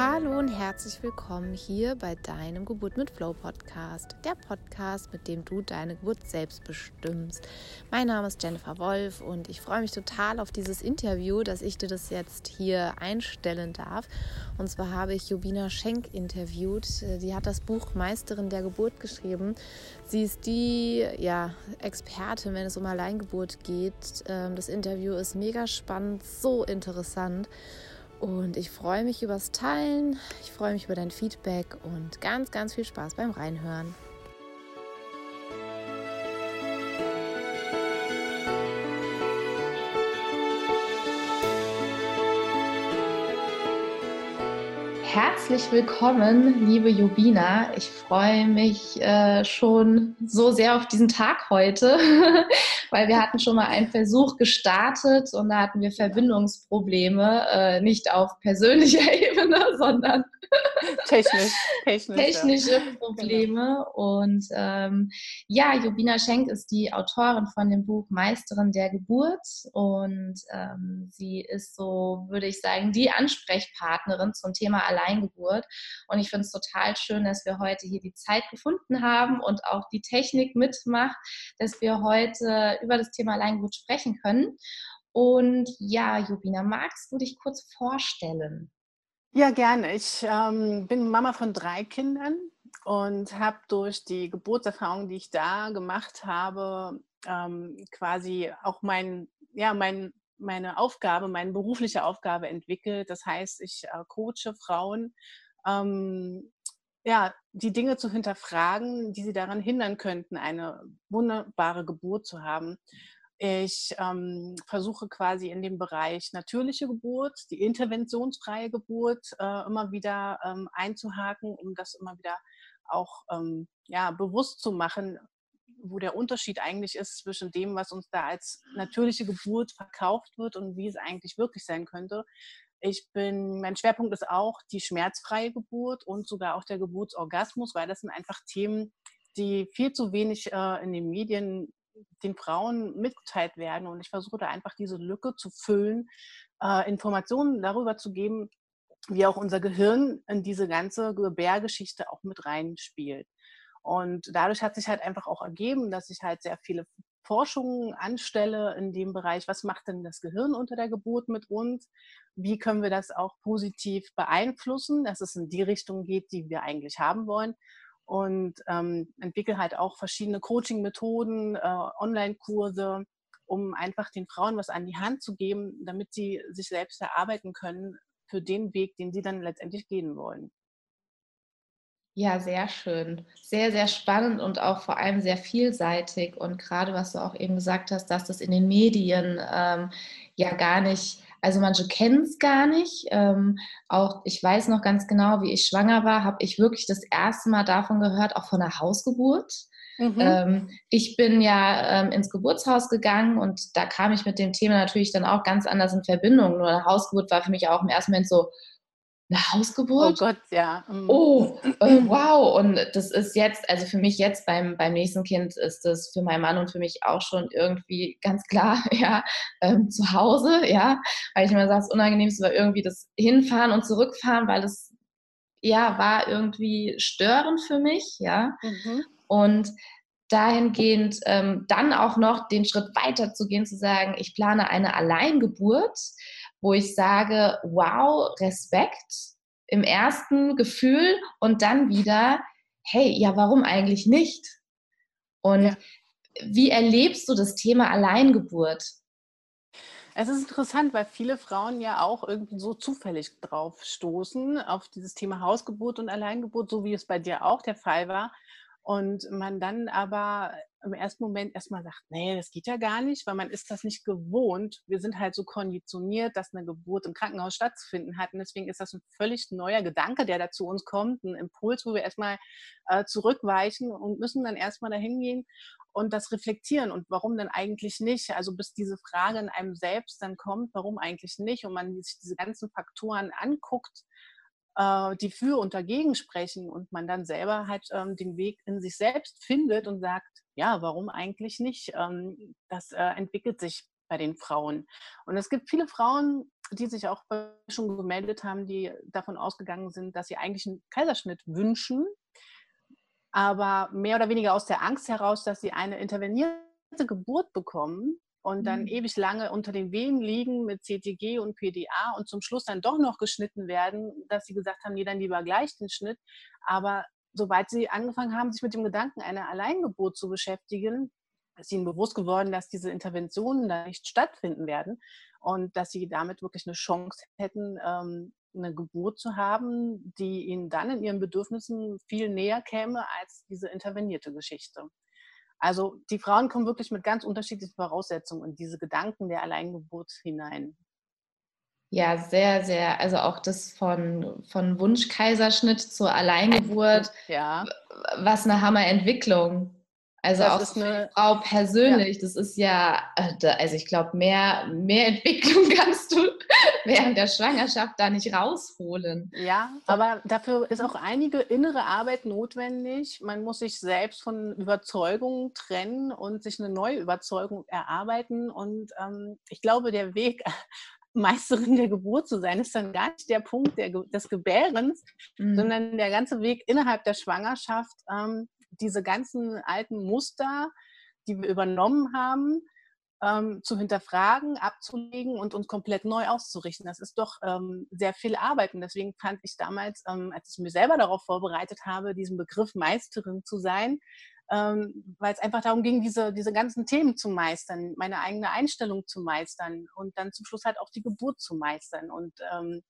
Hallo und herzlich willkommen hier bei deinem Geburt mit Flow Podcast, der Podcast, mit dem du deine Geburt selbst bestimmst. Mein Name ist Jennifer Wolf und ich freue mich total auf dieses Interview, dass ich dir das jetzt hier einstellen darf. Und zwar habe ich Jobina Schenk interviewt. Sie hat das Buch Meisterin der Geburt geschrieben. Sie ist die ja, Expertin, wenn es um Alleingeburt geht. Ähm, das Interview ist mega spannend, so interessant. Und ich freue mich übers Teilen, ich freue mich über dein Feedback und ganz, ganz viel Spaß beim Reinhören. Herzlich willkommen, liebe Jubina. Ich freue mich äh, schon so sehr auf diesen Tag heute, weil wir hatten schon mal einen Versuch gestartet und da hatten wir Verbindungsprobleme, äh, nicht auf persönlicher Ebene, sondern technisch, technisch, technische ja. Probleme. Genau. Und ähm, ja, Jubina Schenk ist die Autorin von dem Buch Meisterin der Geburt und ähm, sie ist so, würde ich sagen, die Ansprechpartnerin zum Thema Alleingeburt. Und ich finde es total schön, dass wir heute hier die Zeit gefunden haben und auch die Technik mitmacht, dass wir heute über das Thema Alleingeburt sprechen können. Und ja, Jubina, magst du dich kurz vorstellen? Ja, gerne. Ich ähm, bin Mama von drei Kindern und habe durch die Geburtserfahrung, die ich da gemacht habe, ähm, quasi auch mein, ja, mein, meine Aufgabe, meine berufliche Aufgabe entwickelt. Das heißt, ich äh, coache Frauen, ähm, ja, die Dinge zu hinterfragen, die sie daran hindern könnten, eine wunderbare Geburt zu haben. Ich ähm, versuche quasi in dem Bereich natürliche Geburt, die interventionsfreie Geburt äh, immer wieder ähm, einzuhaken, um das immer wieder auch ähm, ja, bewusst zu machen, wo der Unterschied eigentlich ist zwischen dem, was uns da als natürliche Geburt verkauft wird und wie es eigentlich wirklich sein könnte. Ich bin, mein Schwerpunkt ist auch die schmerzfreie Geburt und sogar auch der Geburtsorgasmus, weil das sind einfach Themen, die viel zu wenig äh, in den Medien den Frauen mitgeteilt werden. Und ich versuche da einfach diese Lücke zu füllen, äh, Informationen darüber zu geben, wie auch unser Gehirn in diese ganze Gebärgeschichte auch mit reinspielt. Und dadurch hat sich halt einfach auch ergeben, dass ich halt sehr viele Forschungen anstelle in dem Bereich, was macht denn das Gehirn unter der Geburt mit uns? Wie können wir das auch positiv beeinflussen, dass es in die Richtung geht, die wir eigentlich haben wollen? Und ähm, entwickle halt auch verschiedene Coaching-Methoden, äh, Online-Kurse, um einfach den Frauen was an die Hand zu geben, damit sie sich selbst erarbeiten können für den Weg, den sie dann letztendlich gehen wollen. Ja, sehr schön. Sehr, sehr spannend und auch vor allem sehr vielseitig. Und gerade was du auch eben gesagt hast, dass das in den Medien ähm, ja gar nicht also manche kennen es gar nicht. Ähm, auch ich weiß noch ganz genau, wie ich schwanger war, habe ich wirklich das erste Mal davon gehört, auch von der Hausgeburt. Mhm. Ähm, ich bin ja ähm, ins Geburtshaus gegangen und da kam ich mit dem Thema natürlich dann auch ganz anders in Verbindung. Nur eine Hausgeburt war für mich auch im ersten Moment so, eine Hausgeburt? Oh Gott, ja. Mhm. Oh, äh, wow. Und das ist jetzt, also für mich jetzt beim, beim nächsten Kind ist das für meinen Mann und für mich auch schon irgendwie ganz klar, ja, ähm, zu Hause, ja. Weil ich immer sage, das Unangenehmste war irgendwie das Hinfahren und Zurückfahren, weil das, ja, war irgendwie störend für mich, ja. Mhm. Und dahingehend ähm, dann auch noch den Schritt weiter zu gehen, zu sagen, ich plane eine Alleingeburt wo ich sage, wow, Respekt im ersten Gefühl und dann wieder, hey, ja, warum eigentlich nicht? Und ja. wie erlebst du das Thema Alleingeburt? Es ist interessant, weil viele Frauen ja auch irgendwie so zufällig drauf stoßen, auf dieses Thema Hausgeburt und Alleingeburt, so wie es bei dir auch der Fall war. Und man dann aber im ersten Moment erstmal sagt, nee, das geht ja gar nicht, weil man ist das nicht gewohnt. Wir sind halt so konditioniert, dass eine Geburt im Krankenhaus stattzufinden hat. Und deswegen ist das ein völlig neuer Gedanke, der da zu uns kommt, ein Impuls, wo wir erstmal äh, zurückweichen und müssen dann erstmal dahin gehen und das reflektieren. Und warum denn eigentlich nicht? Also bis diese Frage in einem selbst dann kommt, warum eigentlich nicht? Und man sich diese ganzen Faktoren anguckt, die für und dagegen sprechen und man dann selber halt ähm, den Weg in sich selbst findet und sagt, ja, warum eigentlich nicht? Ähm, das äh, entwickelt sich bei den Frauen. Und es gibt viele Frauen, die sich auch schon gemeldet haben, die davon ausgegangen sind, dass sie eigentlich einen Kaiserschnitt wünschen, aber mehr oder weniger aus der Angst heraus, dass sie eine intervenierte Geburt bekommen und dann mhm. ewig lange unter den Wehen liegen mit CTG und PDA und zum Schluss dann doch noch geschnitten werden, dass sie gesagt haben, nee, dann lieber gleich den Schnitt. Aber sobald sie angefangen haben, sich mit dem Gedanken einer Alleingeburt zu beschäftigen, ist ihnen bewusst geworden, dass diese Interventionen da nicht stattfinden werden und dass sie damit wirklich eine Chance hätten, ähm, eine Geburt zu haben, die ihnen dann in ihren Bedürfnissen viel näher käme als diese intervenierte Geschichte. Also die Frauen kommen wirklich mit ganz unterschiedlichen Voraussetzungen in diese Gedanken der Alleingeburt hinein. Ja, sehr, sehr. Also auch das von, von Wunschkaiserschnitt zur Alleingeburt. Ja. Was eine Hammerentwicklung. Also das auch ist eine Frau persönlich, ja. das ist ja, äh, also ich glaube, mehr, mehr Entwicklung kannst du während der Schwangerschaft da nicht rausholen. Ja, aber dafür ist auch einige innere Arbeit notwendig. Man muss sich selbst von Überzeugungen trennen und sich eine neue Überzeugung erarbeiten. Und ähm, ich glaube, der Weg Meisterin der Geburt zu sein, ist dann gar nicht der Punkt der, des Gebärens, mhm. sondern der ganze Weg innerhalb der Schwangerschaft, ähm, diese ganzen alten Muster, die wir übernommen haben, ähm, zu hinterfragen, abzulegen und uns komplett neu auszurichten. Das ist doch ähm, sehr viel Arbeit. Und deswegen fand ich damals, ähm, als ich mich selber darauf vorbereitet habe, diesen Begriff Meisterin zu sein, ähm, weil es einfach darum ging, diese, diese ganzen Themen zu meistern, meine eigene Einstellung zu meistern und dann zum Schluss halt auch die Geburt zu meistern. Und ähm,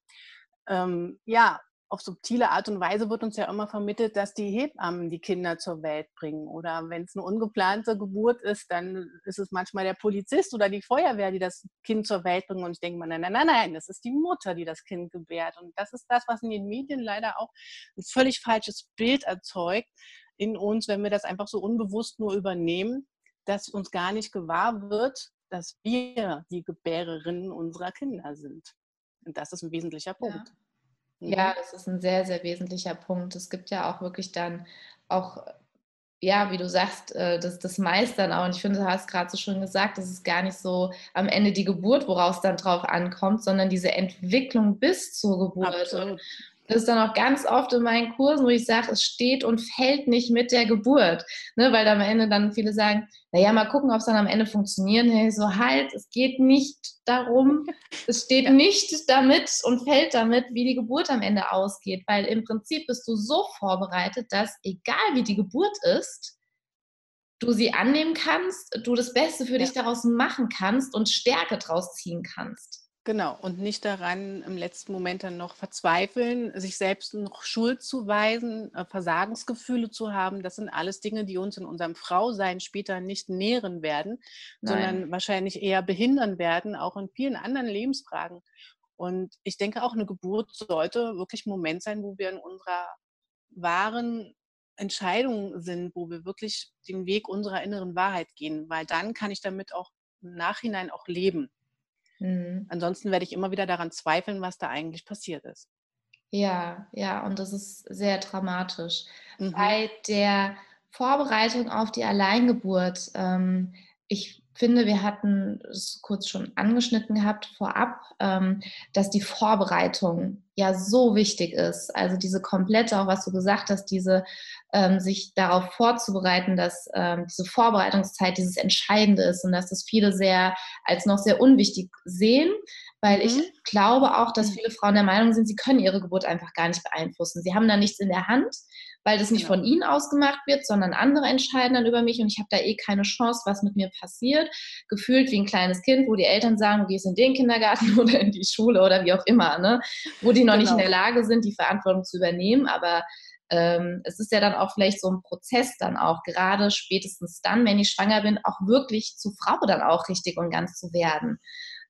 ähm, ja, auf subtile Art und Weise wird uns ja immer vermittelt, dass die Hebammen die Kinder zur Welt bringen. Oder wenn es eine ungeplante Geburt ist, dann ist es manchmal der Polizist oder die Feuerwehr, die das Kind zur Welt bringen. Und ich denke mir, nein, nein, nein, nein, das ist die Mutter, die das Kind gebärt. Und das ist das, was in den Medien leider auch ein völlig falsches Bild erzeugt in uns, wenn wir das einfach so unbewusst nur übernehmen, dass uns gar nicht gewahr wird, dass wir die Gebärerinnen unserer Kinder sind. Und das ist ein wesentlicher Punkt. Ja. Ja, mhm. das ist ein sehr, sehr wesentlicher Punkt. Es gibt ja auch wirklich dann auch, ja, wie du sagst, äh, das, das Meistern auch. Und ich finde, du hast gerade so schön gesagt, das ist gar nicht so am Ende die Geburt, woraus dann drauf ankommt, sondern diese Entwicklung bis zur Geburt. Absolut. Das ist dann auch ganz oft in meinen Kursen, wo ich sage, es steht und fällt nicht mit der Geburt. Ne? Weil am Ende dann viele sagen, naja, mal gucken, ob es dann am Ende funktioniert. Hey, so halt, es geht nicht darum, es steht ja. nicht damit und fällt damit, wie die Geburt am Ende ausgeht. Weil im Prinzip bist du so vorbereitet, dass egal wie die Geburt ist, du sie annehmen kannst, du das Beste für ja. dich daraus machen kannst und Stärke draus ziehen kannst. Genau, und nicht daran im letzten Moment dann noch verzweifeln, sich selbst noch Schuld zu weisen, äh, Versagensgefühle zu haben. Das sind alles Dinge, die uns in unserem Frausein später nicht nähren werden, Nein. sondern wahrscheinlich eher behindern werden, auch in vielen anderen Lebensfragen. Und ich denke auch, eine Geburt sollte wirklich ein Moment sein, wo wir in unserer wahren Entscheidung sind, wo wir wirklich den Weg unserer inneren Wahrheit gehen, weil dann kann ich damit auch im Nachhinein auch leben. Mhm. Ansonsten werde ich immer wieder daran zweifeln, was da eigentlich passiert ist. Ja, ja, und das ist sehr dramatisch. Mhm. Bei der Vorbereitung auf die Alleingeburt, ähm, ich finde, wir hatten es kurz schon angeschnitten gehabt vorab, ähm, dass die Vorbereitung ja so wichtig ist. Also diese komplette, auch was du gesagt hast, diese ähm, sich darauf vorzubereiten, dass ähm, diese Vorbereitungszeit dieses Entscheidende ist und dass das viele sehr als noch sehr unwichtig sehen, weil mhm. ich glaube auch, dass mhm. viele Frauen der Meinung sind, sie können ihre Geburt einfach gar nicht beeinflussen. Sie haben da nichts in der Hand weil das nicht genau. von ihnen ausgemacht wird, sondern andere entscheiden dann über mich und ich habe da eh keine Chance, was mit mir passiert. Gefühlt wie ein kleines Kind, wo die Eltern sagen, du gehst in den Kindergarten oder in die Schule oder wie auch immer, ne? wo die noch genau. nicht in genau. der Lage sind, die Verantwortung zu übernehmen, aber ähm, es ist ja dann auch vielleicht so ein Prozess dann auch, gerade spätestens dann, wenn ich schwanger bin, auch wirklich zu Frau dann auch richtig und ganz zu werden.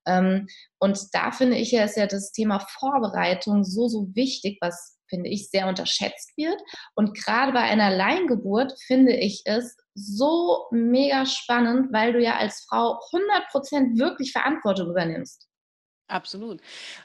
Ähm, und da finde ich ja, ist ja das Thema Vorbereitung so, so wichtig, was finde ich, sehr unterschätzt wird. Und gerade bei einer Alleingeburt finde ich es so mega spannend, weil du ja als Frau 100% wirklich Verantwortung übernimmst. Absolut.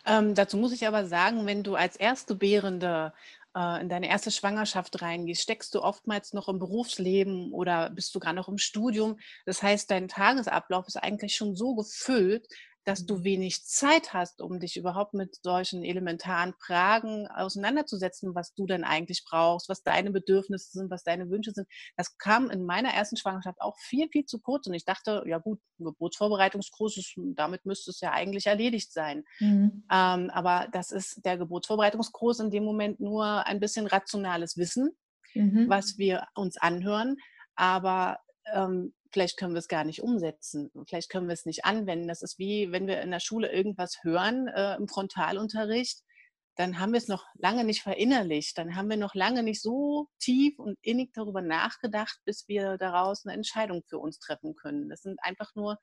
Ähm, dazu muss ich aber sagen, wenn du als Erstgebärende äh, in deine erste Schwangerschaft reingehst, steckst du oftmals noch im Berufsleben oder bist du gerade noch im Studium. Das heißt, dein Tagesablauf ist eigentlich schon so gefüllt, dass du wenig Zeit hast, um dich überhaupt mit solchen elementaren Fragen auseinanderzusetzen, was du denn eigentlich brauchst, was deine Bedürfnisse sind, was deine Wünsche sind. Das kam in meiner ersten Schwangerschaft auch viel, viel zu kurz. Und ich dachte, ja gut, Geburtsvorbereitungskurs, ist, damit müsste es ja eigentlich erledigt sein. Mhm. Ähm, aber das ist der Geburtsvorbereitungskurs in dem Moment nur ein bisschen rationales Wissen, mhm. was wir uns anhören. Aber ähm, vielleicht können wir es gar nicht umsetzen, vielleicht können wir es nicht anwenden. Das ist wie, wenn wir in der Schule irgendwas hören äh, im Frontalunterricht, dann haben wir es noch lange nicht verinnerlicht, dann haben wir noch lange nicht so tief und innig darüber nachgedacht, bis wir daraus eine Entscheidung für uns treffen können. Das sind einfach nur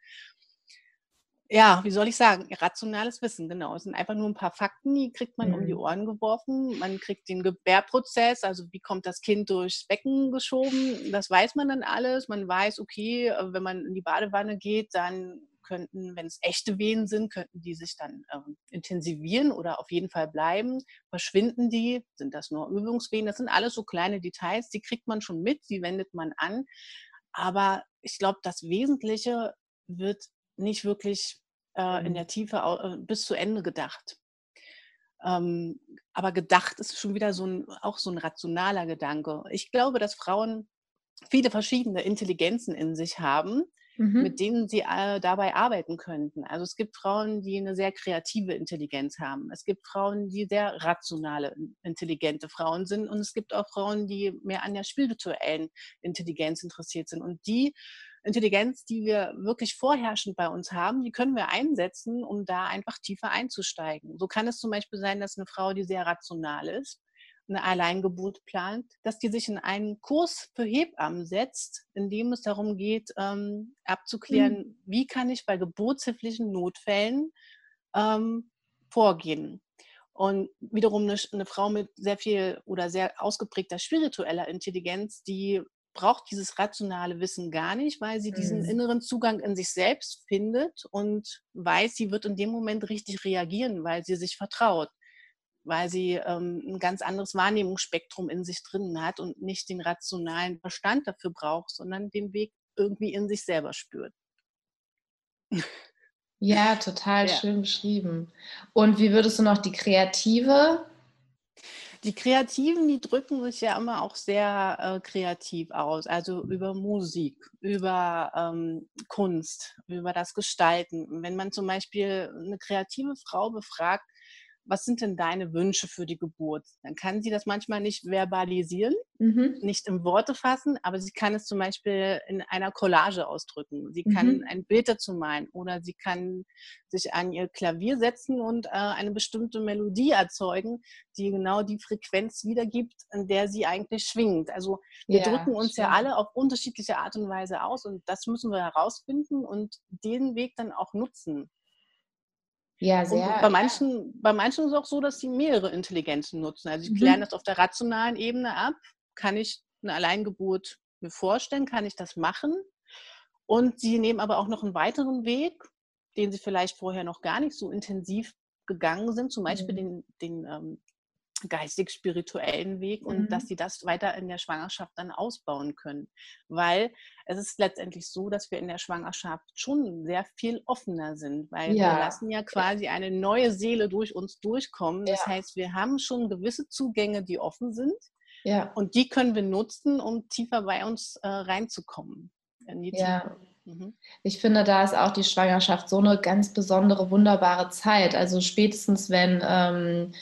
ja, wie soll ich sagen, rationales Wissen, genau. Es sind einfach nur ein paar Fakten, die kriegt man mhm. um die mhm. Ohren geworfen. Man kriegt den Gebärprozess, also wie kommt das Kind durchs Becken geschoben, das weiß man dann alles. Man weiß, okay, äh, wenn man in die Badewanne geht, dann könnten, wenn es echte Wehen sind, könnten die sich dann äh, intensivieren oder auf jeden Fall bleiben. Verschwinden die? Sind das nur Übungswehen? Das sind alles so kleine Details, die kriegt man schon mit, die wendet man an. Aber ich glaube, das Wesentliche wird nicht wirklich äh, in mhm. der Tiefe äh, bis zu Ende gedacht. Ähm, aber gedacht ist schon wieder so ein, auch so ein rationaler Gedanke. Ich glaube, dass Frauen viele verschiedene Intelligenzen in sich haben, mhm. mit denen sie äh, dabei arbeiten könnten. Also es gibt Frauen, die eine sehr kreative Intelligenz haben. Es gibt Frauen, die sehr rationale, intelligente Frauen sind. Und es gibt auch Frauen, die mehr an der spirituellen Intelligenz interessiert sind. Und die Intelligenz, die wir wirklich vorherrschend bei uns haben, die können wir einsetzen, um da einfach tiefer einzusteigen. So kann es zum Beispiel sein, dass eine Frau, die sehr rational ist, eine Alleingeburt plant, dass die sich in einen Kurs für Hebammen setzt, in dem es darum geht, ähm, abzuklären, mhm. wie kann ich bei geburtshilflichen Notfällen ähm, vorgehen. Und wiederum eine, eine, Frau mit sehr viel oder sehr ausgeprägter spiritueller Intelligenz, die braucht dieses rationale Wissen gar nicht, weil sie diesen mhm. inneren Zugang in sich selbst findet und weiß, sie wird in dem Moment richtig reagieren, weil sie sich vertraut, weil sie ähm, ein ganz anderes Wahrnehmungsspektrum in sich drin hat und nicht den rationalen Verstand dafür braucht, sondern den Weg irgendwie in sich selber spürt. Ja, total ja. schön beschrieben. Und wie würdest du noch die kreative die Kreativen, die drücken sich ja immer auch sehr äh, kreativ aus, also über Musik, über ähm, Kunst, über das Gestalten. Wenn man zum Beispiel eine kreative Frau befragt, was sind denn deine Wünsche für die Geburt? Dann kann sie das manchmal nicht verbalisieren, mhm. nicht in Worte fassen, aber sie kann es zum Beispiel in einer Collage ausdrücken. Sie kann mhm. ein Bild dazu malen oder sie kann sich an ihr Klavier setzen und äh, eine bestimmte Melodie erzeugen, die genau die Frequenz wiedergibt, in der sie eigentlich schwingt. Also wir ja, drücken uns stimmt. ja alle auf unterschiedliche Art und Weise aus und das müssen wir herausfinden und den Weg dann auch nutzen. Ja, sehr. Und bei manchen, bei manchen ist es auch so, dass sie mehrere Intelligenzen nutzen. Also ich mhm. lerne das auf der rationalen Ebene ab. Kann ich eine Alleingeburt mir vorstellen? Kann ich das machen? Und sie nehmen aber auch noch einen weiteren Weg, den sie vielleicht vorher noch gar nicht so intensiv gegangen sind, zum Beispiel mhm. den, den ähm, geistig-spirituellen Weg und mhm. dass sie das weiter in der Schwangerschaft dann ausbauen können. Weil es ist letztendlich so, dass wir in der Schwangerschaft schon sehr viel offener sind, weil ja. wir lassen ja quasi eine neue Seele durch uns durchkommen. Das ja. heißt, wir haben schon gewisse Zugänge, die offen sind. Ja. Und die können wir nutzen, um tiefer bei uns äh, reinzukommen. ja. Mhm. Ich finde, da ist auch die Schwangerschaft so eine ganz besondere, wunderbare Zeit. Also spätestens, wenn ähm,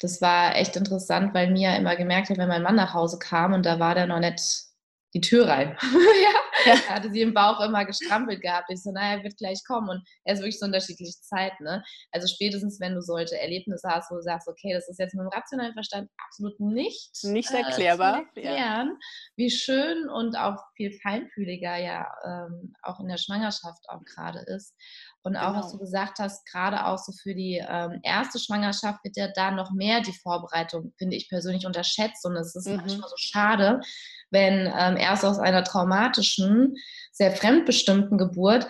das war echt interessant, weil Mia immer gemerkt hat, wenn mein Mann nach Hause kam und da war der noch nicht die Tür rein. ja, ja. hatte sie im Bauch immer gestrampelt gehabt. Ich so, naja, er wird gleich kommen. Und er ist wirklich so unterschiedliche Zeiten. Ne? Also spätestens, wenn du solche Erlebnisse hast, wo du sagst, okay, das ist jetzt mit dem rationalen Verstand absolut nicht, nicht äh, erklärbar. Äh, erklären, ja. wie schön und auch viel feinfühliger ja ähm, auch in der Schwangerschaft auch gerade ist. Und auch, genau. was du gesagt hast, gerade auch so für die ähm, erste Schwangerschaft wird ja da noch mehr die Vorbereitung, finde ich persönlich, unterschätzt. Und es ist mhm. manchmal so schade, wenn ähm, erst aus einer traumatischen, sehr fremdbestimmten Geburt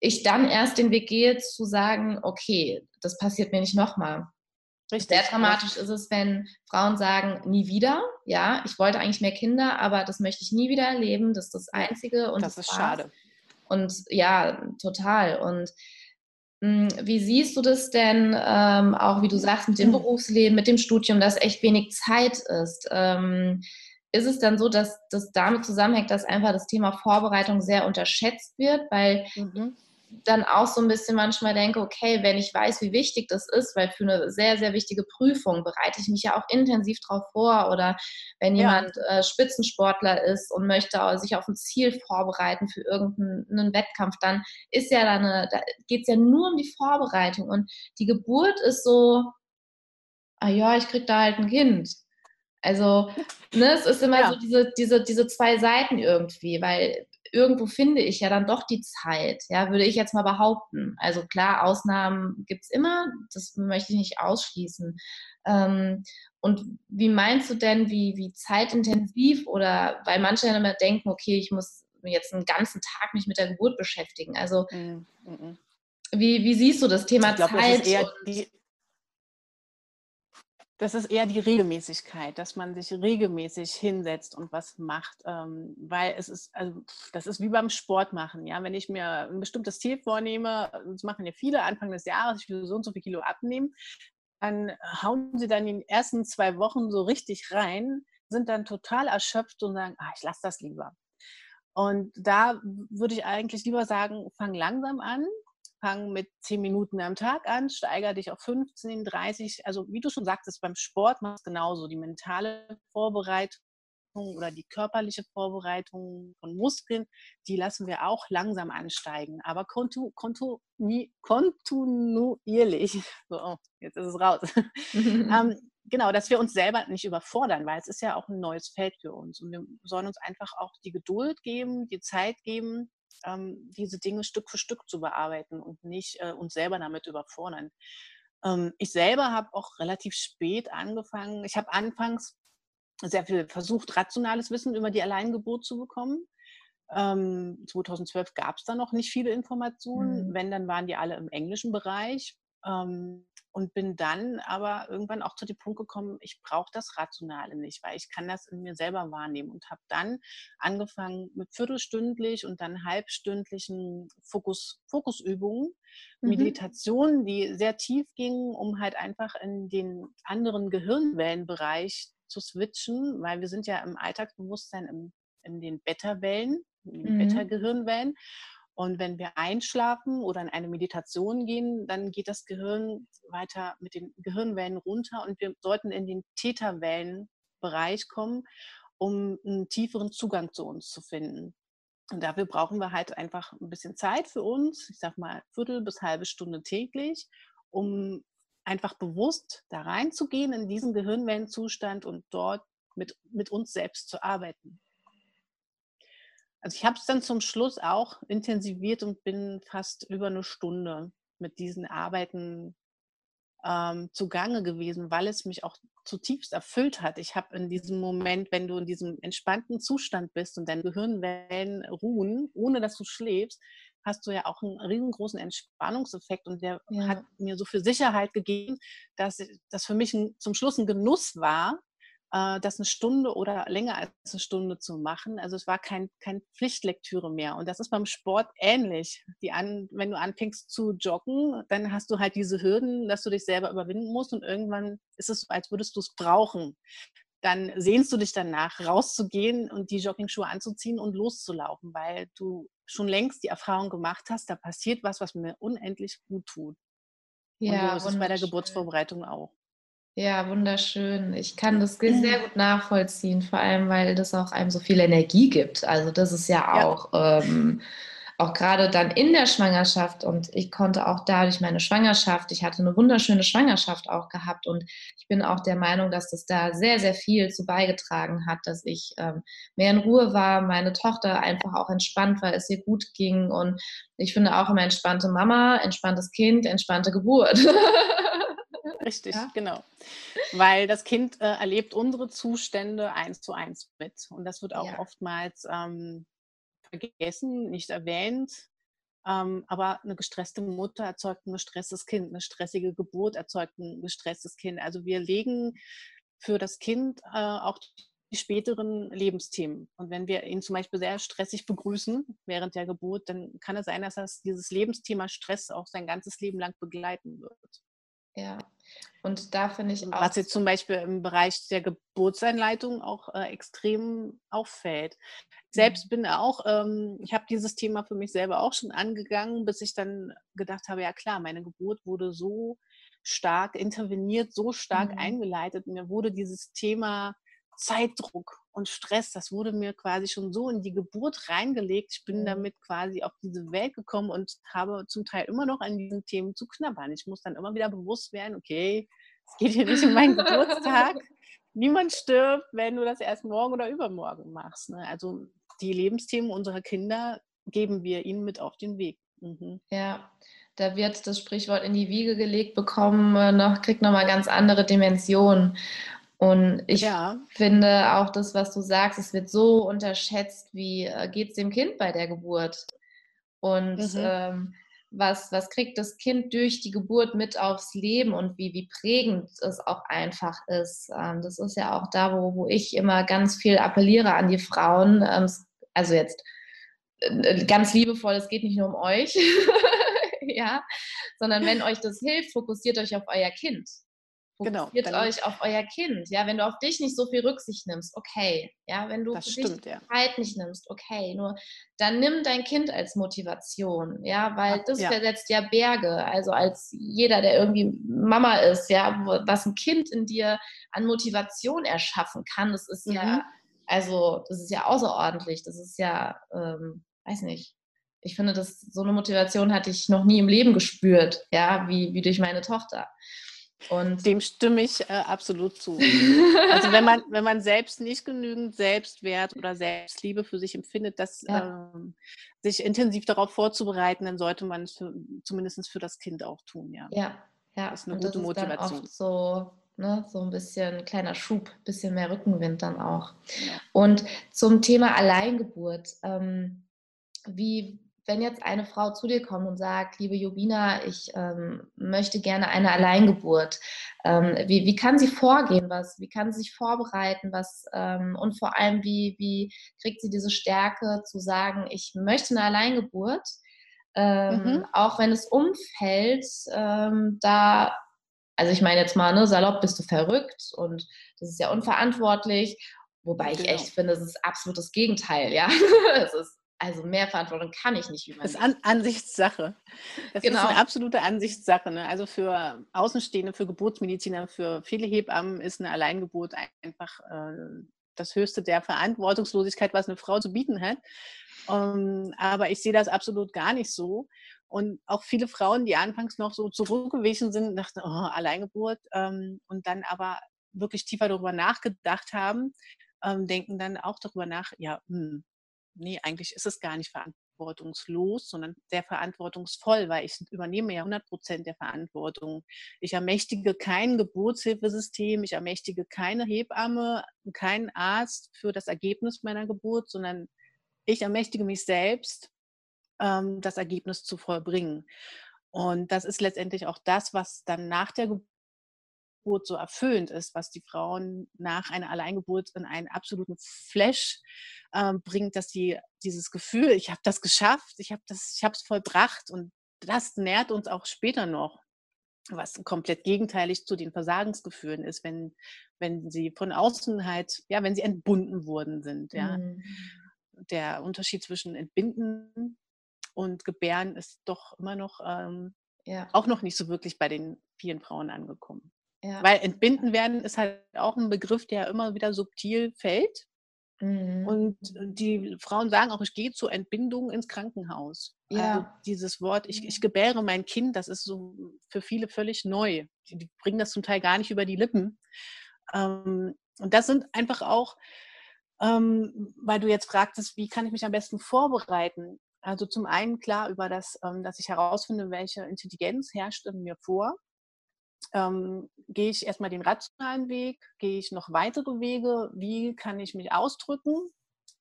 ich dann erst den Weg gehe zu sagen, okay, das passiert mir nicht nochmal. Richtig. Sehr dramatisch ist es, wenn Frauen sagen, nie wieder. Ja, ich wollte eigentlich mehr Kinder, aber das möchte ich nie wieder erleben. Das ist das Einzige. Und das, das ist war's. schade. Und ja, total. Und hm, wie siehst du das denn, ähm, auch wie du sagst, mit dem Berufsleben, mit dem Studium, dass echt wenig Zeit ist? Ähm, ist es dann so, dass das damit zusammenhängt, dass einfach das Thema Vorbereitung sehr unterschätzt wird, weil mhm dann auch so ein bisschen manchmal denke, okay, wenn ich weiß, wie wichtig das ist, weil für eine sehr, sehr wichtige Prüfung bereite ich mich ja auch intensiv darauf vor oder wenn jemand ja. äh, Spitzensportler ist und möchte sich auf ein Ziel vorbereiten für irgendeinen Wettkampf, dann ist ja dann eine, da geht es ja nur um die Vorbereitung und die Geburt ist so, ah ja, ich krieg da halt ein Kind. Also, ne, es ist immer ja. so diese, diese, diese zwei Seiten irgendwie, weil irgendwo finde ich ja dann doch die Zeit, ja, würde ich jetzt mal behaupten. Also klar, Ausnahmen gibt es immer, das möchte ich nicht ausschließen. Ähm, und wie meinst du denn, wie, wie zeitintensiv oder weil manche dann immer denken, okay, ich muss jetzt einen ganzen Tag mich mit der Geburt beschäftigen. Also mm, mm, mm. Wie, wie siehst du das Thema ich glaub, Zeit? Das ist eher die, das ist eher die Regelmäßigkeit, dass man sich regelmäßig hinsetzt und was macht, ähm, weil es ist, also das ist wie beim Sport machen, ja, wenn ich mir ein bestimmtes Ziel vornehme, das machen ja viele Anfang des Jahres, ich will so und so viel Kilo abnehmen, dann hauen sie dann in den ersten zwei Wochen so richtig rein, sind dann total erschöpft und sagen, ah, ich lasse das lieber. Und da würde ich eigentlich lieber sagen, fang langsam an, fang mit 10 Minuten am Tag an, steigere dich auf 15, 30. Also wie du schon sagtest, beim Sport machst du genauso. Die mentale Vorbereitung oder die körperliche Vorbereitung von Muskeln, die lassen wir auch langsam ansteigen, aber kontu, kontu, nie, kontinuierlich. So, oh, jetzt ist es raus. ähm, genau, dass wir uns selber nicht überfordern, weil es ist ja auch ein neues Feld für uns und wir sollen uns einfach auch die Geduld geben, die Zeit geben, ähm, diese Dinge Stück für Stück zu bearbeiten und nicht äh, uns selber damit überfordern. Ähm, ich selber habe auch relativ spät angefangen. Ich habe anfangs sehr viel versucht, rationales Wissen über die Alleingeburt zu bekommen. Ähm, 2012 gab es da noch nicht viele Informationen. Mhm. Wenn, dann waren die alle im englischen Bereich. Ähm, und bin dann aber irgendwann auch zu dem Punkt gekommen, ich brauche das Rationale nicht, weil ich kann das in mir selber wahrnehmen und habe dann angefangen mit viertelstündlich und dann halbstündlichen Fokus, Fokusübungen, mhm. Meditationen, die sehr tief gingen, um halt einfach in den anderen Gehirnwellenbereich zu switchen, weil wir sind ja im Alltagsbewusstsein im, in den Beta-Wellen, in den mhm. Beta-Gehirnwellen. Und wenn wir einschlafen oder in eine Meditation gehen, dann geht das Gehirn weiter mit den Gehirnwellen runter und wir sollten in den Theta-Wellen-Bereich kommen, um einen tieferen Zugang zu uns zu finden. Und dafür brauchen wir halt einfach ein bisschen Zeit für uns, ich sag mal Viertel bis halbe Stunde täglich, um einfach bewusst da reinzugehen in diesen Gehirnwellenzustand und dort mit, mit uns selbst zu arbeiten. Also ich habe es dann zum Schluss auch intensiviert und bin fast über eine Stunde mit diesen Arbeiten ähm, zugange gewesen, weil es mich auch zutiefst erfüllt hat. Ich habe in diesem Moment, wenn du in diesem entspannten Zustand bist und deine Gehirnwellen ruhen, ohne dass du schläfst, hast du ja auch einen riesengroßen Entspannungseffekt und der ja. hat mir so viel Sicherheit gegeben, dass das für mich ein, zum Schluss ein Genuss war, das eine Stunde oder länger als eine Stunde zu machen. Also es war kein, kein Pflichtlektüre mehr. Und das ist beim Sport ähnlich. Die an, wenn du anfängst zu joggen, dann hast du halt diese Hürden, dass du dich selber überwinden musst und irgendwann ist es, als würdest du es brauchen. Dann sehnst du dich danach, rauszugehen und die Joggingschuhe anzuziehen und loszulaufen, weil du schon längst die Erfahrung gemacht hast, da passiert was, was mir unendlich gut tut. Ja, und so ist es bei der Geburtsvorbereitung auch. Ja, wunderschön. Ich kann das sehr gut nachvollziehen, vor allem, weil das auch einem so viel Energie gibt. Also das ist ja auch, ja. Ähm, auch gerade dann in der Schwangerschaft und ich konnte auch dadurch meine Schwangerschaft, ich hatte eine wunderschöne Schwangerschaft auch gehabt und ich bin auch der Meinung, dass das da sehr, sehr viel zu beigetragen hat, dass ich ähm, mehr in Ruhe war, meine Tochter einfach auch entspannt war, es ihr gut ging und ich finde auch immer entspannte Mama, entspanntes Kind, entspannte Geburt. Richtig, ja? genau. Weil das Kind äh, erlebt unsere Zustände eins zu eins mit. Und das wird auch ja. oftmals ähm, vergessen, nicht erwähnt. Ähm, aber eine gestresste Mutter erzeugt ein gestresstes Kind. Eine stressige Geburt erzeugt ein gestresstes Kind. Also wir legen für das Kind äh, auch späteren Lebensthemen. Und wenn wir ihn zum Beispiel sehr stressig begrüßen während der Geburt, dann kann es sein, dass das dieses Lebensthema Stress auch sein ganzes Leben lang begleiten wird. Ja, und da finde ich auch. Was jetzt zum Beispiel im Bereich der Geburtseinleitung auch äh, extrem auffällt. Selbst mhm. bin auch, ähm, ich habe dieses Thema für mich selber auch schon angegangen, bis ich dann gedacht habe, ja klar, meine Geburt wurde so stark interveniert, so stark mhm. eingeleitet. Mir wurde dieses Thema Zeitdruck und Stress, das wurde mir quasi schon so in die Geburt reingelegt. Ich bin mhm. damit quasi auf diese Welt gekommen und habe zum Teil immer noch an diesen Themen zu knabbern. Ich muss dann immer wieder bewusst werden, okay, es geht hier nicht um meinen Geburtstag. Niemand stirbt, wenn du das erst morgen oder übermorgen machst. Ne? Also die Lebensthemen unserer Kinder geben wir ihnen mit auf den Weg. Mhm. Ja, da wird das Sprichwort in die Wiege gelegt bekommen, äh, noch, kriegt nochmal ganz andere Dimensionen. Und ich ja. finde auch das, was du sagst, es wird so unterschätzt, wie äh, geht es dem Kind bei der Geburt? Und mhm. ähm, was, was kriegt das Kind durch die Geburt mit aufs Leben und wie, wie prägend es auch einfach ist. Ähm, das ist ja auch da, wo, wo ich immer ganz viel appelliere an die Frauen. Ähm, also jetzt äh, ganz liebevoll, es geht nicht nur um euch, ja, sondern wenn euch das hilft, fokussiert euch auf euer Kind. Genau, Fokussiert genau, euch auf euer Kind. Ja, wenn du auf dich nicht so viel Rücksicht nimmst, okay. Ja, wenn du stimmt, ja. Zeit nicht nimmst, okay. Nur dann nimm dein Kind als Motivation. Ja, weil das ja. versetzt ja Berge. Also als jeder, der irgendwie Mama ist, ja, was ein Kind in dir an Motivation erschaffen kann, das ist mhm. ja, also das ist ja außerordentlich. Das ist ja, ähm, weiß nicht. Ich finde, das, so eine Motivation hatte ich noch nie im Leben gespürt, ja, wie, wie durch meine Tochter. Und Dem stimme ich äh, absolut zu. also wenn man, wenn man selbst nicht genügend Selbstwert oder Selbstliebe für sich empfindet, das, ja. ähm, sich intensiv darauf vorzubereiten, dann sollte man es zumindest für das Kind auch tun. Ja, ja, ja. Das ist eine Und gute das Motivation. Ist dann oft so, ne, so ein bisschen kleiner Schub, bisschen mehr Rückenwind dann auch. Ja. Und zum Thema Alleingeburt. Ähm, wie, wenn jetzt eine Frau zu dir kommt und sagt, liebe Jobina, ich ähm, möchte gerne eine Alleingeburt, ähm, wie, wie kann sie vorgehen? Was, wie kann sie sich vorbereiten? Was, ähm, und vor allem, wie, wie kriegt sie diese Stärke zu sagen, ich möchte eine Alleingeburt, ähm, mhm. auch wenn es umfällt, ähm, da, also ich meine jetzt mal, ne, salopp bist du verrückt und das ist ja unverantwortlich. Wobei ich genau. echt finde, es ist absolutes Gegenteil, ja. es ist also mehr Verantwortung kann ich nicht übernehmen. Das ist An Ansichtssache. Das genau. ist eine absolute Ansichtssache. Ne? Also für Außenstehende, für Geburtsmediziner, für viele Hebammen ist eine Alleingeburt einfach äh, das Höchste der Verantwortungslosigkeit, was eine Frau zu bieten hat. Um, ähm, aber ich sehe das absolut gar nicht so. Und auch viele Frauen, die anfangs noch so zurückgewichen sind, dachten, oh, Alleingeburt, ähm, und dann aber wirklich tiefer darüber nachgedacht haben, ähm, denken dann auch darüber nach, ja, hm, nee, eigentlich ist es gar nicht verantwortungslos, sondern sehr verantwortungsvoll, weil ich übernehme ja 100 Prozent der Verantwortung. Ich ermächtige kein Geburtshilfesystem, ich ermächtige keine Hebamme, keinen Arzt für das Ergebnis meiner Geburt, sondern ich ermächtige mich selbst, ähm, das Ergebnis zu vollbringen. Und das ist letztendlich auch das, was dann nach der Geburt Geburt so erfüllend ist, was die Frauen nach einer Alleingeburt in einen absoluten Flash äh, bringt, dass sie dieses Gefühl, ich habe das geschafft, ich habe das, ich habe es vollbracht und das nährt uns auch später noch, was komplett gegenteilig zu den Versagensgefühlen ist, wenn, wenn sie von außen halt, ja, wenn sie entbunden worden sind, ja. Mhm. Der Unterschied zwischen entbinden und gebären ist doch immer noch ähm, ja. auch noch nicht so wirklich bei den vielen Frauen angekommen. Ja. Weil entbinden werden ist halt auch ein Begriff, der immer wieder subtil fällt. Mhm. Und die Frauen sagen auch, ich gehe zur Entbindung ins Krankenhaus. Also ja. Also dieses Wort, ich, ich gebäre mein Kind, das ist so für viele völlig neu. Die, die bringen das zum Teil gar nicht über die Lippen. Ähm, und das sind einfach auch, ähm, weil du jetzt fragtest, wie kann ich mich am besten vorbereiten? Also zum einen klar über das, ähm, dass ich herausfinde, welche Intelligenz herrscht in mir vor ähm, gehe ich erstmal den rationalen Weg, gehe ich noch weitere Wege, wie kann ich mich ausdrücken,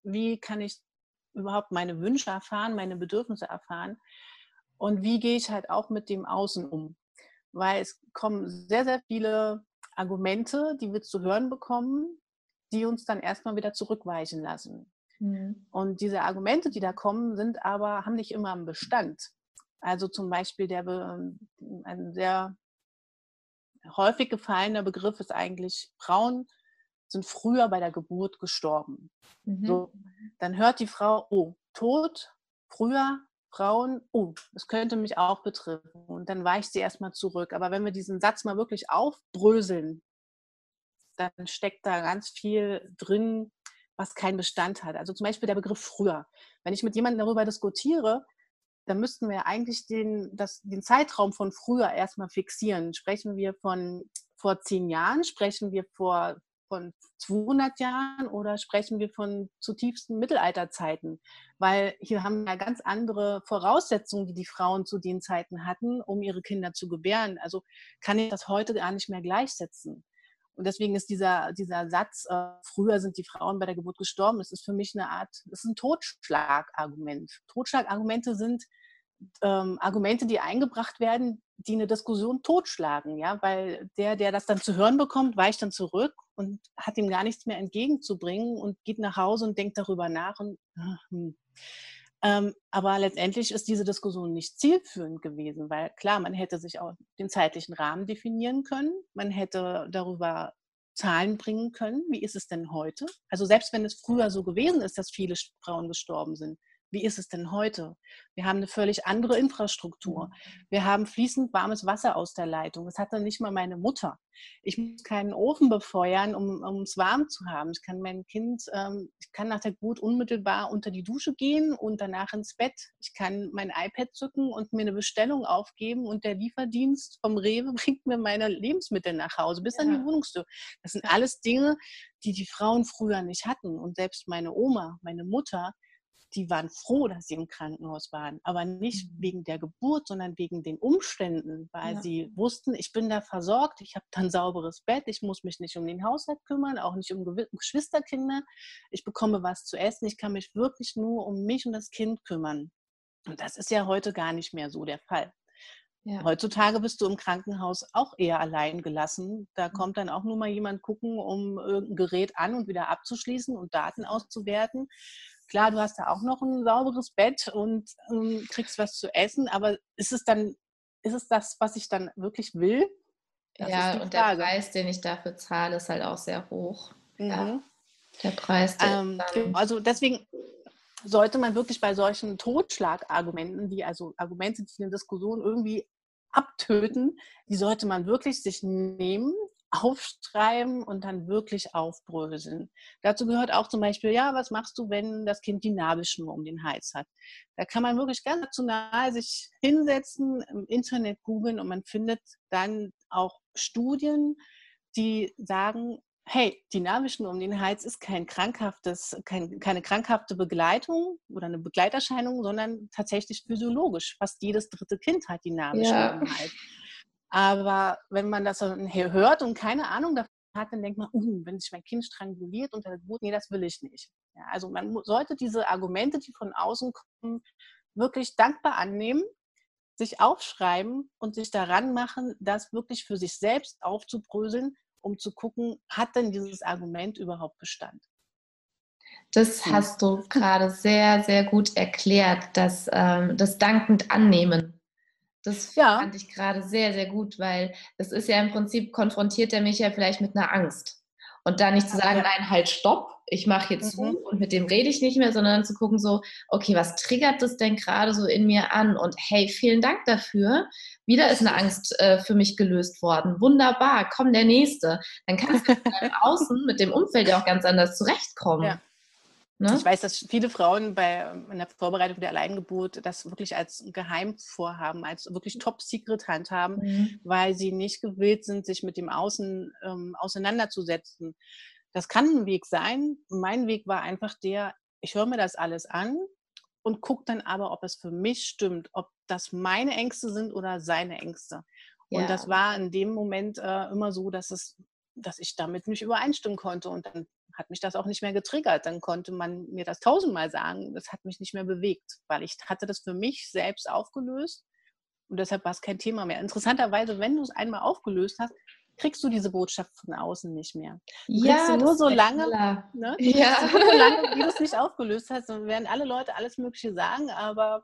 wie kann ich überhaupt meine Wünsche erfahren, meine Bedürfnisse erfahren und wie gehe ich halt auch mit dem Außen um. Weil es kommen sehr, sehr viele Argumente, die wir zu hören bekommen, die uns dann erstmal wieder zurückweichen lassen. Mhm. Und diese Argumente, die da kommen, sind aber, haben nicht immer einen Bestand. Also zum Beispiel der, ein sehr häufig gefallener Begriff ist eigentlich, Frauen sind früher bei der Geburt gestorben. Mhm. So, dann hört die Frau, oh, Tod, früher, Frauen, oh, das könnte mich auch betreffen. Und dann weicht sie erstmal zurück. Aber wenn wir diesen Satz mal wirklich aufbröseln, dann steckt da ganz viel drin, was keinen Bestand hat. Also zum Beispiel der Begriff früher. Wenn ich mit jemandem darüber diskutiere, dann müssten wir eigentlich den, das, den Zeitraum von früher erstmal fixieren. Sprechen wir von vor zehn Jahren? Sprechen wir vor, von 200 Jahren oder sprechen wir von zutiefsten Mittelalterzeiten? Weil hier haben wir ganz andere Voraussetzungen, die die Frauen zu den Zeiten hatten, um ihre Kinder zu gebären. Also kann ich das heute gar nicht mehr gleichsetzen. Und deswegen ist dieser, dieser Satz, äh, früher sind die Frauen bei der Geburt gestorben, das ist für mich eine Art, das ist ein Totschlagargument. Totschlagargumente sind ähm, Argumente, die eingebracht werden, die eine Diskussion totschlagen, ja, weil der, der das dann zu hören bekommt, weicht dann zurück und hat ihm gar nichts mehr entgegenzubringen und geht nach Hause und denkt darüber nach und hm. Ähm, aber letztendlich ist diese Diskussion nicht zielführend gewesen, weil klar, man hätte sich auch den zeitlichen Rahmen definieren können, man hätte darüber Zahlen bringen können, wie ist es denn heute? Also selbst wenn es früher so gewesen ist, dass viele Frauen gestorben sind, wie ist es denn heute? Wir haben eine völlig andere Infrastruktur. Mhm. Wir haben fließend warmes Wasser aus der Leitung. Das hat dann nicht mal meine Mutter. Ich muss keinen Ofen befeuern, um es warm zu haben. Ich kann mein Kind, ähm, ich kann nach der Geburt unmittelbar unter die Dusche gehen und danach ins Bett. Ich kann mein iPad zücken und mir eine Bestellung aufgeben und der Lieferdienst vom Rewe bringt mir meine Lebensmittel nach Hause bis ja. an die Wohnungstür. Das sind alles Dinge, die die Frauen früher nicht hatten. Und selbst meine Oma, meine Mutter, die waren froh, dass sie im Krankenhaus waren, aber nicht mhm. wegen der Geburt, sondern wegen den Umständen, weil ja. sie wussten, ich bin da versorgt, ich habe dann sauberes Bett, ich muss mich nicht um den Haushalt kümmern, auch nicht um Geschwisterkinder, ich bekomme was zu essen, ich kann mich wirklich nur um mich und das Kind kümmern. Und das ist ja heute gar nicht mehr so der Fall. Ja. Heutzutage bist du im Krankenhaus auch eher allein gelassen. Da mhm. kommt dann auch nur mal jemand gucken, um irgendein Gerät an und wieder abzuschließen und Daten auszuwerten. Klar, du hast da auch noch ein sauberes Bett und ähm, kriegst was zu essen, aber ist es dann, ist es das, was ich dann wirklich will? Das ja, und der Preis, den ich dafür zahle, ist halt auch sehr hoch. Mhm. Ja, der Preis. Der ähm, genau, also deswegen sollte man wirklich bei solchen Totschlagargumenten, die also Argumente, die eine Diskussion irgendwie abtöten, die sollte man wirklich sich nehmen aufschreiben und dann wirklich aufbröseln. Dazu gehört auch zum Beispiel, ja, was machst du, wenn das Kind die Nabelschnur um den Hals hat? Da kann man wirklich ganz nahe sich hinsetzen, im Internet googeln und man findet dann auch Studien, die sagen, hey, die Nabelschnur um den Hals ist kein krankhaftes, kein, keine krankhafte Begleitung oder eine Begleiterscheinung, sondern tatsächlich physiologisch. Fast jedes dritte Kind hat die Nabelschnur ja. um den Hals. Aber wenn man das hört und keine Ahnung davon hat, dann denkt man, uh, wenn sich mein Kind stranguliert unter der Geburt, nee, das will ich nicht. Ja, also man sollte diese Argumente, die von außen kommen, wirklich dankbar annehmen, sich aufschreiben und sich daran machen, das wirklich für sich selbst aufzubröseln, um zu gucken, hat denn dieses Argument überhaupt Bestand? Das hast du gerade sehr, sehr gut erklärt, dass ähm, das dankend annehmen. Das ja. fand ich gerade sehr, sehr gut, weil es ist ja im Prinzip, konfrontiert er mich ja vielleicht mit einer Angst. Und da nicht zu sagen, nein, halt, stopp, ich mache jetzt mhm. zu und mit dem rede ich nicht mehr, sondern zu gucken so, okay, was triggert das denn gerade so in mir an? Und hey, vielen Dank dafür. Wieder ist eine Angst äh, für mich gelöst worden. Wunderbar, komm der nächste. Dann kannst du Außen mit dem Umfeld ja auch ganz anders zurechtkommen. Ja. Ne? Ich weiß, dass viele Frauen bei in der Vorbereitung der Alleingeburt das wirklich als Geheim vorhaben, als wirklich Top-Secret handhaben, mhm. weil sie nicht gewillt sind, sich mit dem Außen ähm, auseinanderzusetzen. Das kann ein Weg sein. Mein Weg war einfach der, ich höre mir das alles an und gucke dann aber, ob es für mich stimmt, ob das meine Ängste sind oder seine Ängste. Ja. Und das war in dem Moment äh, immer so, dass es dass ich damit nicht übereinstimmen konnte. Und dann hat mich das auch nicht mehr getriggert. Dann konnte man mir das tausendmal sagen. Das hat mich nicht mehr bewegt, weil ich hatte das für mich selbst aufgelöst und deshalb war es kein Thema mehr. Interessanterweise, wenn du es einmal aufgelöst hast, kriegst du diese Botschaft von außen nicht mehr. Du ja, kriegst sie nur so lange, ne? ja. nur so lange, wie du es nicht aufgelöst hast. Und werden alle Leute alles Mögliche sagen, aber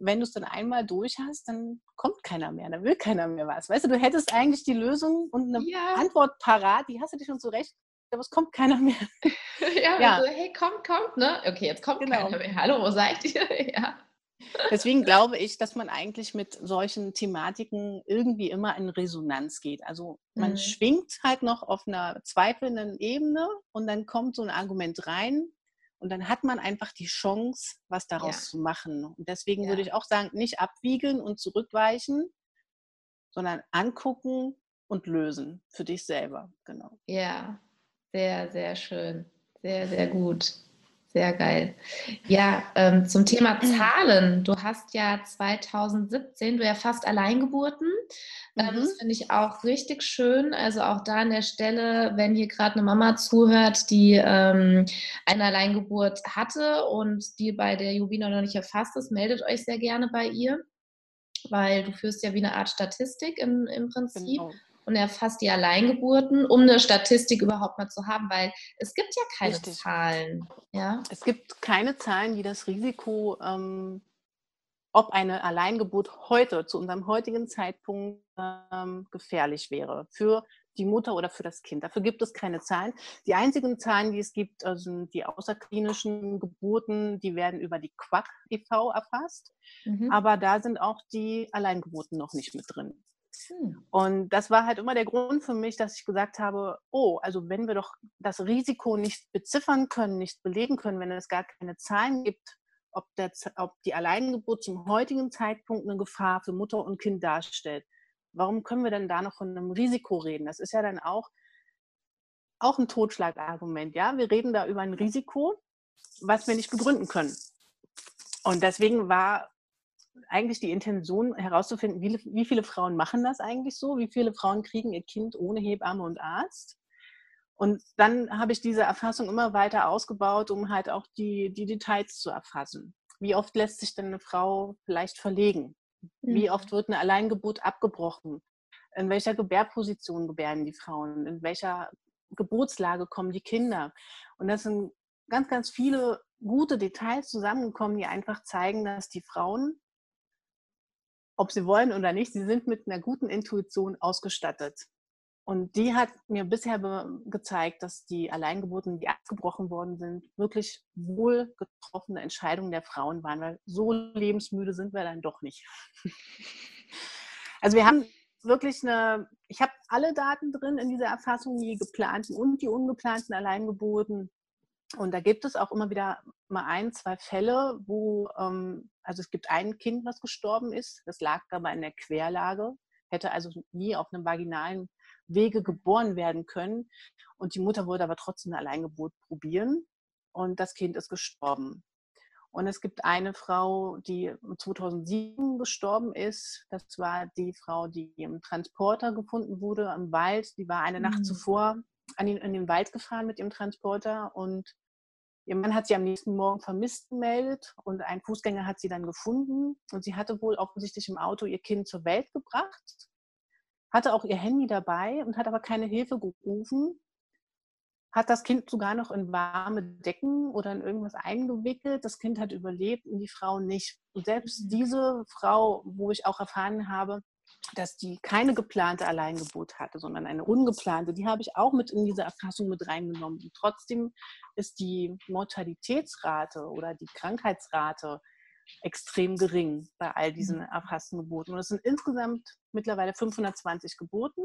wenn du es dann einmal durch hast, dann kommt keiner mehr, dann will keiner mehr was. Weißt du, du hättest eigentlich die Lösung und eine ja. Antwort parat, die hast du dir schon zurecht, aber es kommt keiner mehr. ja, ja. So, hey, kommt, kommt, ne? Okay, jetzt kommt genau. keiner mehr. Hallo, wo seid ihr? ja. Deswegen glaube ich, dass man eigentlich mit solchen Thematiken irgendwie immer in Resonanz geht. Also man mhm. schwingt halt noch auf einer zweifelnden Ebene und dann kommt so ein Argument rein und dann hat man einfach die Chance, was daraus ja. zu machen. Und deswegen ja. würde ich auch sagen, nicht abwiegeln und zurückweichen, sondern angucken und lösen für dich selber. Genau. Ja, sehr, sehr schön. Sehr, sehr gut. Sehr geil. Ja, ähm, zum Thema Zahlen. Du hast ja 2017, du ja fast Alleingeburten. Ähm, mhm. Das finde ich auch richtig schön. Also auch da an der Stelle, wenn hier gerade eine Mama zuhört, die ähm, eine Alleingeburt hatte und die bei der Jubina noch nicht erfasst ist, meldet euch sehr gerne bei ihr, weil du führst ja wie eine Art Statistik im, im Prinzip. Genau und erfasst die Alleingeburten, um eine Statistik überhaupt mal zu haben, weil es gibt ja keine Richtig. Zahlen. Ja? Es gibt keine Zahlen, die das Risiko, ähm, ob eine Alleingeburt heute, zu unserem heutigen Zeitpunkt, ähm, gefährlich wäre für die Mutter oder für das Kind. Dafür gibt es keine Zahlen. Die einzigen Zahlen, die es gibt, äh, sind die außerklinischen Geburten, die werden über die Quack e.V. erfasst. Mhm. Aber da sind auch die Alleingeburten noch nicht mit drin. Hm. Und das war halt immer der Grund für mich, dass ich gesagt habe, oh, also wenn wir doch das Risiko nicht beziffern können, nicht belegen können, wenn es gar keine Zahlen gibt, ob, der, ob die Alleingeburt zum heutigen Zeitpunkt eine Gefahr für Mutter und Kind darstellt, warum können wir denn da noch von einem Risiko reden? Das ist ja dann auch, auch ein Totschlagargument. Ja, wir reden da über ein Risiko, was wir nicht begründen können. Und deswegen war eigentlich die Intention herauszufinden, wie, wie viele Frauen machen das eigentlich so, wie viele Frauen kriegen ihr Kind ohne Hebamme und Arzt. Und dann habe ich diese Erfassung immer weiter ausgebaut, um halt auch die, die Details zu erfassen. Wie oft lässt sich denn eine Frau vielleicht verlegen? Wie mhm. oft wird eine Alleingeburt abgebrochen? In welcher Gebärposition gebären die Frauen? In welcher Geburtslage kommen die Kinder? Und das sind ganz, ganz viele gute Details zusammengekommen, die einfach zeigen, dass die Frauen ob sie wollen oder nicht, sie sind mit einer guten Intuition ausgestattet. Und die hat mir bisher gezeigt, dass die Alleingeburten, die abgebrochen worden sind, wirklich wohl getroffene Entscheidungen der Frauen waren, weil so lebensmüde sind wir dann doch nicht. Also wir haben wirklich eine, ich habe alle Daten drin in dieser Erfassung, die geplanten und die ungeplanten Alleingeburten. Und da gibt es auch immer wieder mal ein, zwei Fälle, wo, ähm, also es gibt ein Kind, was gestorben ist, das lag aber in der Querlage, hätte also nie auf einem vaginalen Wege geboren werden können. Und die Mutter wollte aber trotzdem eine Alleingeburt probieren und das Kind ist gestorben. Und es gibt eine Frau, die 2007 gestorben ist. Das war die Frau, die im Transporter gefunden wurde im Wald. Die war eine mhm. Nacht zuvor an den, in den Wald gefahren mit ihrem Transporter und Ihr Mann hat sie am nächsten Morgen vermisst gemeldet und ein Fußgänger hat sie dann gefunden und sie hatte wohl offensichtlich im Auto ihr Kind zur Welt gebracht, hatte auch ihr Handy dabei und hat aber keine Hilfe gerufen, hat das Kind sogar noch in warme Decken oder in irgendwas eingewickelt. Das Kind hat überlebt und die Frau nicht. Und selbst mhm. diese Frau, wo ich auch erfahren habe, dass die keine geplante Alleingeburt hatte, sondern eine ungeplante, die habe ich auch mit in diese Erfassung mit reingenommen. Und trotzdem ist die Mortalitätsrate oder die Krankheitsrate extrem gering bei all diesen mhm. erfassten Geburten. Und es sind insgesamt mittlerweile 520 Geburten.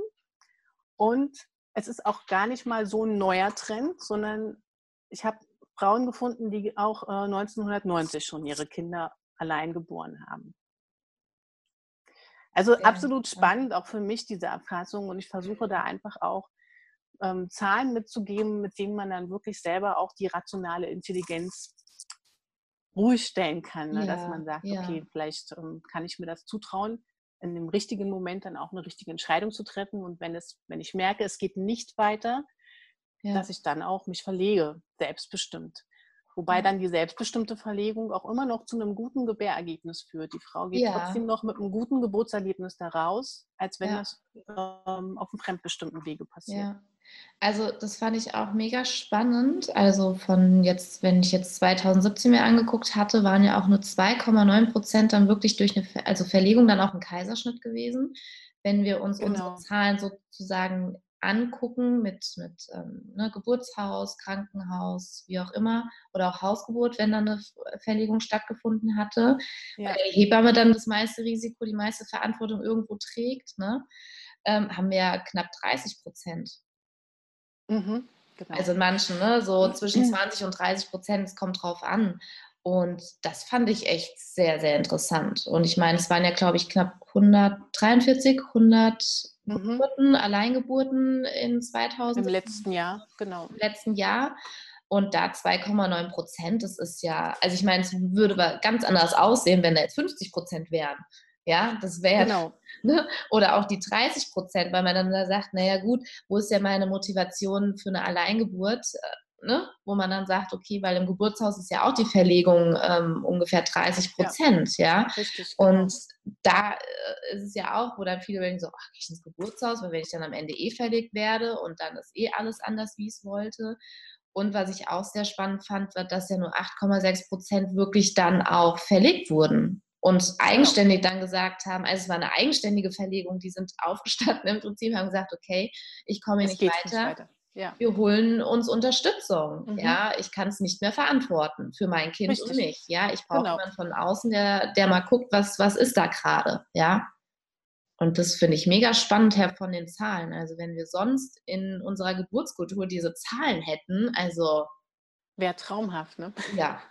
Und es ist auch gar nicht mal so ein neuer Trend, sondern ich habe Frauen gefunden, die auch 1990 äh, schon ihre Kinder allein geboren haben. Also absolut spannend, auch für mich diese Erfassung. Und ich versuche da einfach auch ähm, Zahlen mitzugeben, mit denen man dann wirklich selber auch die rationale Intelligenz ruhig stellen kann. Ne? Ja, dass man sagt, ja. okay, vielleicht ähm, kann ich mir das zutrauen, in dem richtigen Moment dann auch eine richtige Entscheidung zu treffen. Und wenn es, wenn ich merke, es geht nicht weiter, ja. dass ich dann auch mich verlege, selbstbestimmt. Wobei dann die selbstbestimmte Verlegung auch immer noch zu einem guten Gebärergebnis führt. Die Frau geht ja. trotzdem noch mit einem guten Geburtserlebnis da raus, als wenn ja. das ähm, auf einem fremdbestimmten Wege passiert. Ja. Also das fand ich auch mega spannend. Also von jetzt, wenn ich jetzt 2017 mir angeguckt hatte, waren ja auch nur 2,9 Prozent dann wirklich durch eine also Verlegung dann auch ein Kaiserschnitt gewesen. Wenn wir uns genau. unsere Zahlen sozusagen angucken mit, mit ähm, ne, Geburtshaus, Krankenhaus, wie auch immer, oder auch Hausgeburt, wenn dann eine Verlegung stattgefunden hatte, ja. weil die Hebamme dann das meiste Risiko, die meiste Verantwortung irgendwo trägt, ne, ähm, haben wir ja knapp 30 Prozent. Mhm, genau. Also in manchen, ne, so zwischen 20 und 30 Prozent, es kommt drauf an. Und das fand ich echt sehr, sehr interessant. Und ich meine, es waren ja, glaube ich, knapp 143, 100 mhm. Geburten, Alleingeburten in 2000. Im letzten Jahr, genau. Im letzten Jahr. Und da 2,9 Prozent, das ist ja, also ich meine, es würde ganz anders aussehen, wenn da jetzt 50 Prozent wären. Ja, das wäre, genau. ne? oder auch die 30 Prozent, weil man dann da sagt, naja gut, wo ist ja meine Motivation für eine Alleingeburt? Ne? wo man dann sagt, okay, weil im Geburtshaus ist ja auch die Verlegung ähm, ungefähr 30 Prozent, ja. ja? Richtig, genau. Und da äh, ist es ja auch, wo dann viele denken so, ach, gehe ich ins Geburtshaus, weil wenn ich dann am Ende eh verlegt werde und dann ist eh alles anders, wie ich es wollte. Und was ich auch sehr spannend fand, war, dass ja nur 8,6 Prozent wirklich dann auch verlegt wurden und genau. eigenständig dann gesagt haben, also es war eine eigenständige Verlegung, die sind aufgestanden im Prinzip, haben gesagt, okay, ich komme hier nicht weiter. nicht weiter. Ja. Wir holen uns Unterstützung. Mhm. Ja, ich kann es nicht mehr verantworten für mein Kind Richtig. und mich. Ja, ich brauche genau. jemanden von außen, der, der mal guckt, was, was ist da gerade. Ja. Und das finde ich mega spannend, Herr, von den Zahlen. Also wenn wir sonst in unserer Geburtskultur diese Zahlen hätten, also wäre traumhaft, ne? Ja,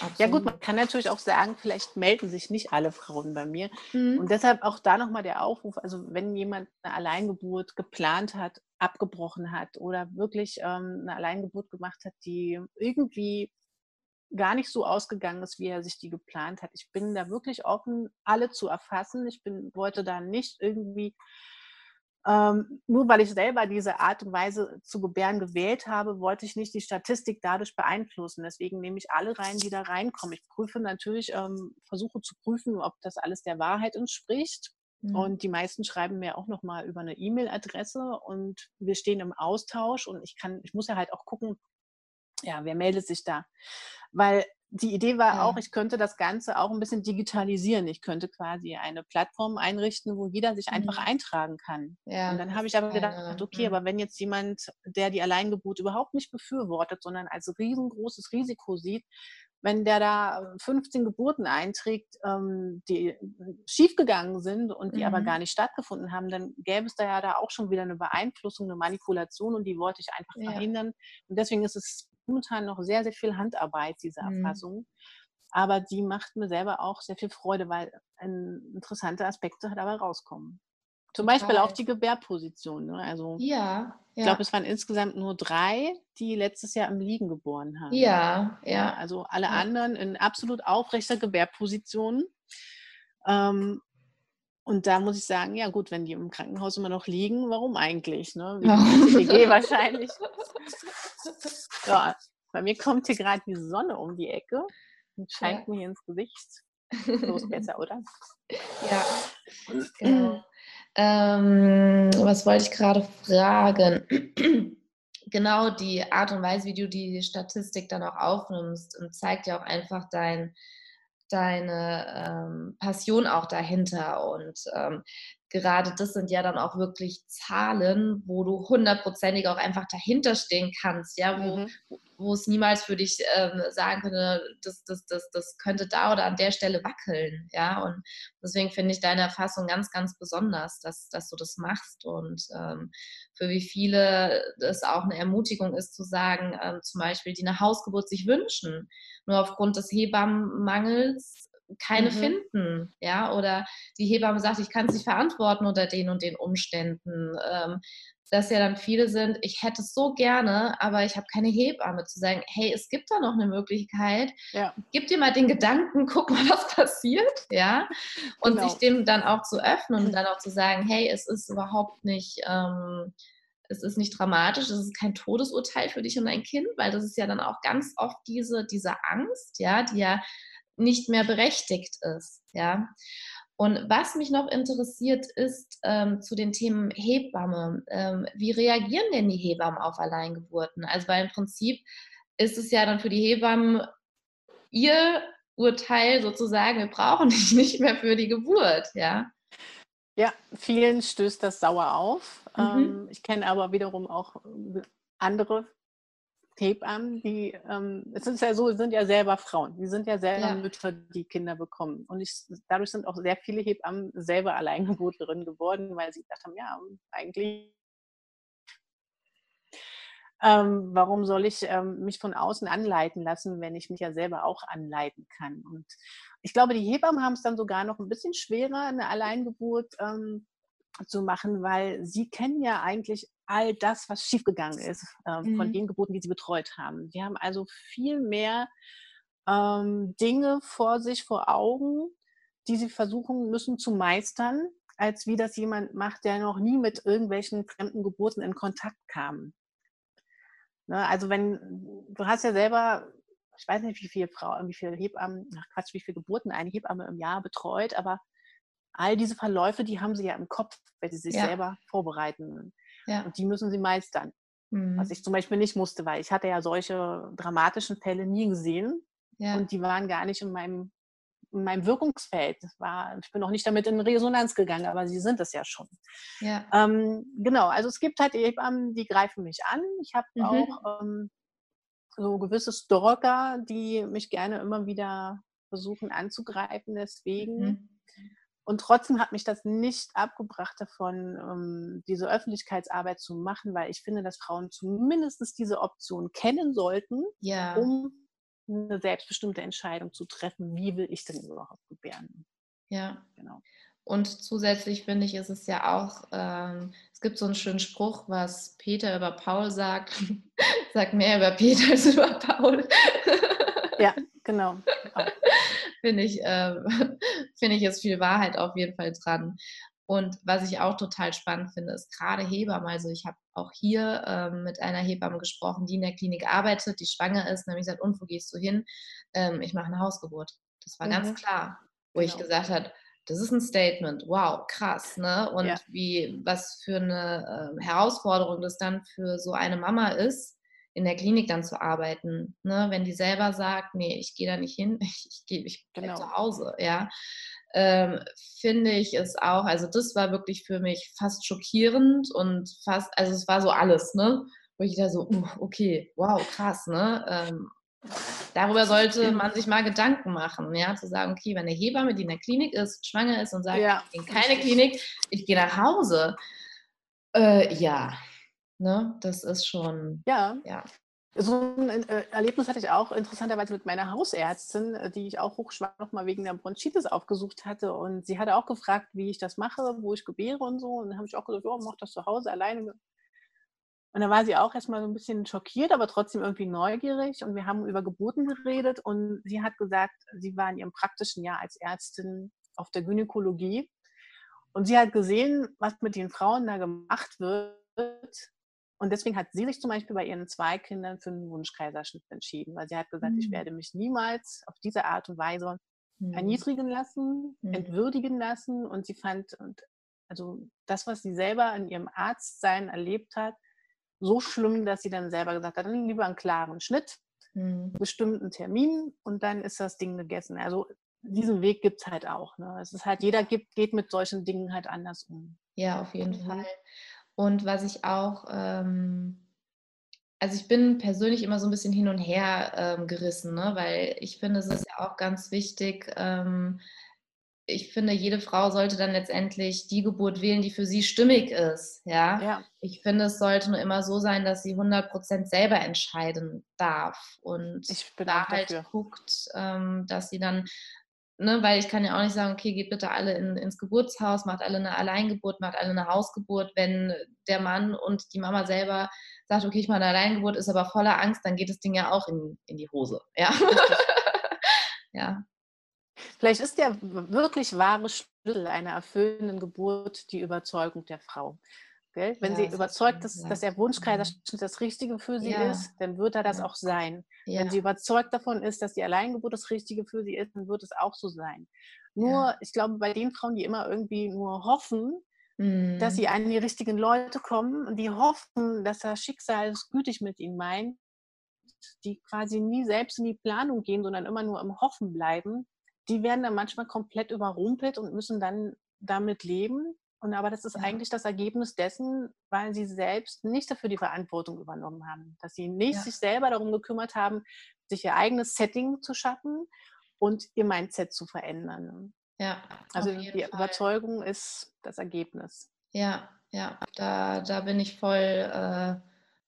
Absolut. Ja gut, man kann natürlich auch sagen, vielleicht melden sich nicht alle Frauen bei mir. Mhm. Und deshalb auch da nochmal der Aufruf, also wenn jemand eine Alleingeburt geplant hat, abgebrochen hat oder wirklich ähm, eine Alleingeburt gemacht hat, die irgendwie gar nicht so ausgegangen ist, wie er sich die geplant hat. Ich bin da wirklich offen, alle zu erfassen. Ich bin, wollte da nicht irgendwie ähm, nur weil ich selber diese Art und Weise zu gebären gewählt habe, wollte ich nicht die Statistik dadurch beeinflussen. Deswegen nehme ich alle rein, die da reinkommen. Ich prüfe natürlich, ähm, versuche zu prüfen, ob das alles der Wahrheit entspricht. Mhm. Und die meisten schreiben mir auch nochmal über eine E-Mail-Adresse und wir stehen im Austausch und ich kann, ich muss ja halt auch gucken, ja, wer meldet sich da? Weil die Idee war ja. auch, ich könnte das Ganze auch ein bisschen digitalisieren. Ich könnte quasi eine Plattform einrichten, wo jeder sich einfach mhm. eintragen kann. Ja, und dann habe ich aber gedacht, okay, mhm. aber wenn jetzt jemand, der die Alleingeburt überhaupt nicht befürwortet, sondern als riesengroßes Risiko sieht, wenn der da 15 Geburten einträgt, ähm, die schiefgegangen sind und die mhm. aber gar nicht stattgefunden haben, dann gäbe es da ja da auch schon wieder eine Beeinflussung, eine Manipulation und die wollte ich einfach ja. verhindern. Und deswegen ist es momentan noch sehr, sehr viel Handarbeit, diese. Erfassung. Mhm. Aber die macht mir selber auch sehr viel Freude, weil interessante Aspekte dabei rauskommen. Zum. Beispiel auch die Gebärposition. Ne? Also, ja. Ich glaube, es waren insgesamt nur drei, die letztes Jahr im Liegen geboren haben. Ja, ja. ja also alle ja. anderen in absolut aufrechter Gebärposition. Ähm, und da muss ich sagen, ja gut, wenn die im Krankenhaus immer noch liegen, warum eigentlich? Ne? Wie wahrscheinlich. Ja, bei mir kommt hier gerade die Sonne um die Ecke und scheint ja. mir ins Gesicht. So ist besser, oder? Ja, genau. Ähm, was wollte ich gerade fragen? genau die Art und Weise, wie du die Statistik dann auch aufnimmst, zeigt ja auch einfach dein, deine ähm, Passion auch dahinter. Und ähm, gerade das sind ja dann auch wirklich Zahlen, wo du hundertprozentig auch einfach dahinter stehen kannst, ja, wo, mhm. wo es niemals für dich ähm, sagen könnte, das, das, das, das könnte da oder an der Stelle wackeln, ja, und deswegen finde ich deine Erfassung ganz, ganz besonders, dass, dass du das machst und ähm, für wie viele es auch eine Ermutigung ist zu sagen, ähm, zum Beispiel, die eine Hausgeburt sich wünschen, nur aufgrund des Hebammenmangels keine mhm. finden, ja, oder die Hebamme sagt, ich kann es nicht verantworten unter den und den Umständen, ähm, dass ja dann viele sind, ich hätte es so gerne, aber ich habe keine Hebamme zu sagen, hey, es gibt da noch eine Möglichkeit, ja. gib dir mal den Gedanken, guck mal, was passiert, ja, und genau. sich dem dann auch zu öffnen und dann auch zu sagen, hey, es ist überhaupt nicht ähm, es ist nicht dramatisch, es ist kein Todesurteil für dich und dein Kind, weil das ist ja dann auch ganz oft diese, diese Angst, ja, die ja nicht mehr berechtigt ist, ja. Und was mich noch interessiert, ist ähm, zu den Themen Hebamme. Ähm, wie reagieren denn die Hebammen auf Alleingeburten? Also, weil im Prinzip ist es ja dann für die Hebammen ihr Urteil sozusagen, wir brauchen dich nicht mehr für die Geburt, ja. Ja, vielen stößt das sauer auf. Mhm. Ähm, ich kenne aber wiederum auch andere Hebammen, die, ähm, es ist ja so, sind ja selber Frauen, die sind ja selber ja. Mütter, die Kinder bekommen. Und ich, dadurch sind auch sehr viele Hebammen selber Alleingeburtlerinnen geworden, weil sie gedacht haben, ja, eigentlich, ähm, warum soll ich ähm, mich von außen anleiten lassen, wenn ich mich ja selber auch anleiten kann? Und ich glaube, die Hebammen haben es dann sogar noch ein bisschen schwerer, eine Alleingeburt ähm, zu machen, weil sie kennen ja eigentlich all das, was schiefgegangen ist äh, mhm. von den Geburten, die sie betreut haben. Sie haben also viel mehr ähm, Dinge vor sich, vor Augen, die sie versuchen müssen zu meistern, als wie das jemand macht, der noch nie mit irgendwelchen fremden Geburten in Kontakt kam. Ne, also wenn, du hast ja selber, ich weiß nicht, wie viele Frauen, wie viele Hebammen, ach Quatsch, wie viele Geburten eine Hebamme im Jahr betreut, aber all diese Verläufe, die haben sie ja im Kopf, wenn sie sich ja. selber vorbereiten. Ja. Und die müssen sie meistern. Mhm. Was ich zum Beispiel nicht musste, weil ich hatte ja solche dramatischen Fälle nie gesehen. Ja. Und die waren gar nicht in meinem, in meinem Wirkungsfeld. War, ich bin auch nicht damit in Resonanz gegangen, aber sie sind es ja schon. Ja. Ähm, genau, also es gibt halt Hebammen, die greifen mich an. Ich habe mhm. auch ähm, so gewisse Stalker, die mich gerne immer wieder versuchen anzugreifen. Deswegen. Mhm. Und trotzdem hat mich das nicht abgebracht davon, um, diese Öffentlichkeitsarbeit zu machen, weil ich finde, dass Frauen zumindest diese Option kennen sollten, ja. um eine selbstbestimmte Entscheidung zu treffen, wie will ich denn überhaupt gebären. Ja, genau. Und zusätzlich finde ich, ist es ja auch, ähm, es gibt so einen schönen Spruch, was Peter über Paul sagt, sagt mehr über Peter als über Paul. ja, genau. finde ich, äh, finde ich, ist viel Wahrheit auf jeden Fall dran. Und was ich auch total spannend finde, ist gerade Hebammen. Also ich habe auch hier ähm, mit einer Hebamme gesprochen, die in der Klinik arbeitet, die schwanger ist. Nämlich gesagt, und wo gehst du hin? Ähm, ich mache eine Hausgeburt. Das war mhm. ganz klar, wo genau. ich gesagt habe, das ist ein Statement. Wow, krass, ne? Und ja. wie, was für eine äh, Herausforderung das dann für so eine Mama ist, in der Klinik dann zu arbeiten. Ne? Wenn die selber sagt, nee, ich gehe da nicht hin, ich, ich gehe ich genau. zu Hause, ja. Ähm, finde ich es auch, also das war wirklich für mich fast schockierend und fast, also es war so alles, ne? Wo ich da so, uh, okay, wow, krass, ne? Ähm, darüber sollte man sich mal Gedanken machen, ja, zu sagen, okay, wenn eine Hebamme, die in der Klinik ist, schwanger ist und sagt, ja, ich gehe in keine Klinik, ich gehe nach Hause, äh, ja, Ne? Das ist schon. Ja. ja. So ein äh, Erlebnis hatte ich auch interessanterweise mit meiner Hausärztin, äh, die ich auch hochschwanger nochmal wegen der Bronchitis aufgesucht hatte. Und sie hatte auch gefragt, wie ich das mache, wo ich gebäre und so. Und dann habe ich auch gesagt, ja, mach das zu Hause alleine. Und da war sie auch erstmal so ein bisschen schockiert, aber trotzdem irgendwie neugierig. Und wir haben über Geburten geredet. Und sie hat gesagt, sie war in ihrem praktischen Jahr als Ärztin auf der Gynäkologie. Und sie hat gesehen, was mit den Frauen da gemacht wird, und deswegen hat sie sich zum Beispiel bei ihren zwei Kindern für einen Wunschkaiserschnitt entschieden, weil sie hat gesagt, mhm. ich werde mich niemals auf diese Art und Weise mhm. erniedrigen lassen, mhm. entwürdigen lassen. Und sie fand, und also das, was sie selber in ihrem Arztsein erlebt hat, so schlimm, dass sie dann selber gesagt hat, dann lieber einen klaren Schnitt, mhm. bestimmten Termin und dann ist das Ding gegessen. Also diesen Weg gibt es halt auch. Ne? Es ist halt, jeder gibt, geht mit solchen Dingen halt anders um. Ja, auf jeden mhm. Fall. Und was ich auch, ähm, also ich bin persönlich immer so ein bisschen hin und her ähm, gerissen, ne? weil ich finde, es ist ja auch ganz wichtig, ähm, ich finde, jede Frau sollte dann letztendlich die Geburt wählen, die für sie stimmig ist. Ja? ja. Ich finde, es sollte nur immer so sein, dass sie 100% selber entscheiden darf und da halt dafür. guckt, ähm, dass sie dann ne, weil ich kann ja auch nicht sagen, okay, geht bitte alle in, ins Geburtshaus, macht alle eine Alleingeburt, macht alle eine Hausgeburt. Wenn der Mann und die Mama selber sagt, okay, ich mache eine Alleingeburt, ist aber voller Angst, dann geht das Ding ja auch in, in die Hose. Ja. ja. Vielleicht ist der wirklich wahre Schlüssel einer erfüllenden Geburt die Überzeugung der Frau. Gell? Wenn ja, sie überzeugt ist, dass der Wunschkaiserschnitt mhm. das Richtige für sie ja. ist, dann wird er das auch sein. Wenn sie überzeugt davon ist, dass die Alleingeburt das Richtige für sie ist, dann wird es auch so sein. Nur, ich glaube, bei den Frauen, die immer irgendwie nur hoffen, mhm. dass sie an die richtigen Leute kommen und die hoffen, dass das Schicksal es gütig mit ihnen meint, die quasi nie selbst in die Planung gehen, sondern immer nur im Hoffen bleiben, die werden dann manchmal komplett überrumpelt und müssen dann damit leben, und aber das ist ja. eigentlich das Ergebnis dessen, weil sie selbst nicht dafür die Verantwortung übernommen haben. Dass sie nicht ja. sich selber darum gekümmert haben, sich ihr eigenes Setting zu schaffen und ihr Mindset zu verändern. Ja. Also die Fall. Überzeugung ist das Ergebnis. Ja, ja, da, da bin ich voll, äh,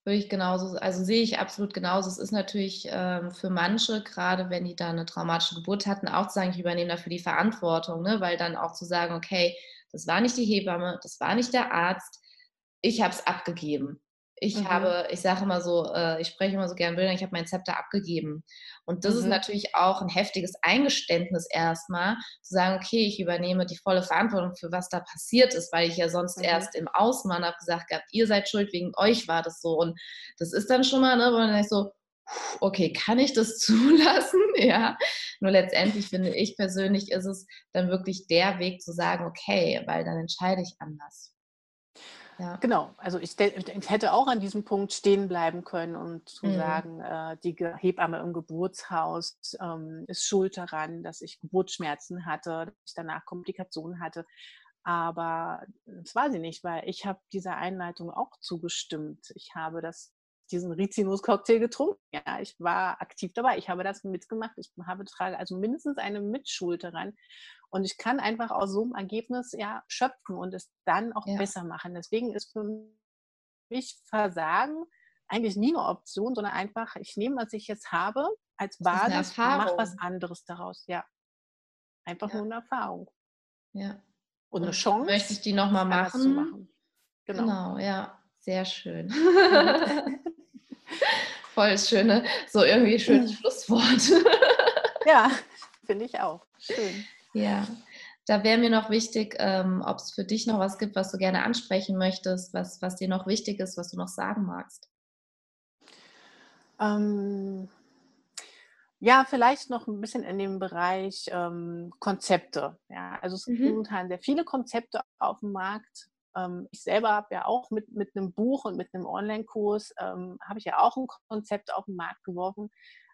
würde ich genauso, also sehe ich absolut genauso. Es ist natürlich ähm, für manche, gerade wenn die da eine traumatische Geburt hatten, auch zu sagen, ich übernehme dafür die Verantwortung, ne? weil dann auch zu sagen, okay, das war nicht die Hebamme, das war nicht der Arzt. Ich habe es abgegeben. Ich mhm. habe, ich sage immer so, äh, ich spreche immer so gern Bildern, ich habe mein Zepter abgegeben. Und das mhm. ist natürlich auch ein heftiges Eingeständnis erstmal, zu sagen, okay, ich übernehme die volle Verantwortung für was da passiert ist, weil ich ja sonst mhm. erst im Außenmann habe gesagt gehabt, ihr seid schuld, wegen euch war das so. Und das ist dann schon mal, ne, wo man denkt so, okay, kann ich das zulassen? ja. Nur letztendlich finde ich persönlich, ist es dann wirklich der Weg zu sagen, okay, weil dann entscheide ich anders. Ja. Genau, also ich, ich, hätte auch an diesem Punkt stehen bleiben können und zu mhm. sagen, äh, die Hebamme im Geburtshaus ähm, ist schuld daran, dass ich Geburtsschmerzen hatte, dass ich danach Komplikationen hatte. Aber das war sie nicht, weil ich habe dieser Einleitung auch zugestimmt. Ich habe das diesen Rizinus-Cocktail getrunken. Ja, ich war aktiv dabei. Ich habe das mitgemacht. Ich habe trage also mindestens eine Mitschuld daran. Und ich kann einfach aus so einem Ergebnis ja schöpfen und es dann auch ja. besser machen. Deswegen ist für mich Versagen eigentlich nie eine Option, sondern einfach, ich nehme, was ich jetzt habe, als Basis und mache was anderes daraus. Ja. Einfach ja. nur eine Erfahrung. Ja. Und, und eine Chance. Möchte ich die nochmal machen? machen. Genau. genau, ja. Sehr schön. Voll schöne, so irgendwie schönes Schlusswort. ja, finde ich auch. Schön. Ja. Da wäre mir noch wichtig, ähm, ob es für dich noch was gibt, was du gerne ansprechen möchtest, was, was dir noch wichtig ist, was du noch sagen magst. Ähm, ja, vielleicht noch ein bisschen in dem Bereich ähm, Konzepte. Ja, also es gibt mhm. momentan sehr viele Konzepte auf dem Markt. Ähm, ich selber habe ja auch mit, mit einem Buch und mit einem Online-Kurs, ähm, habe ich ja auch ein Konzept auf den Markt geworfen.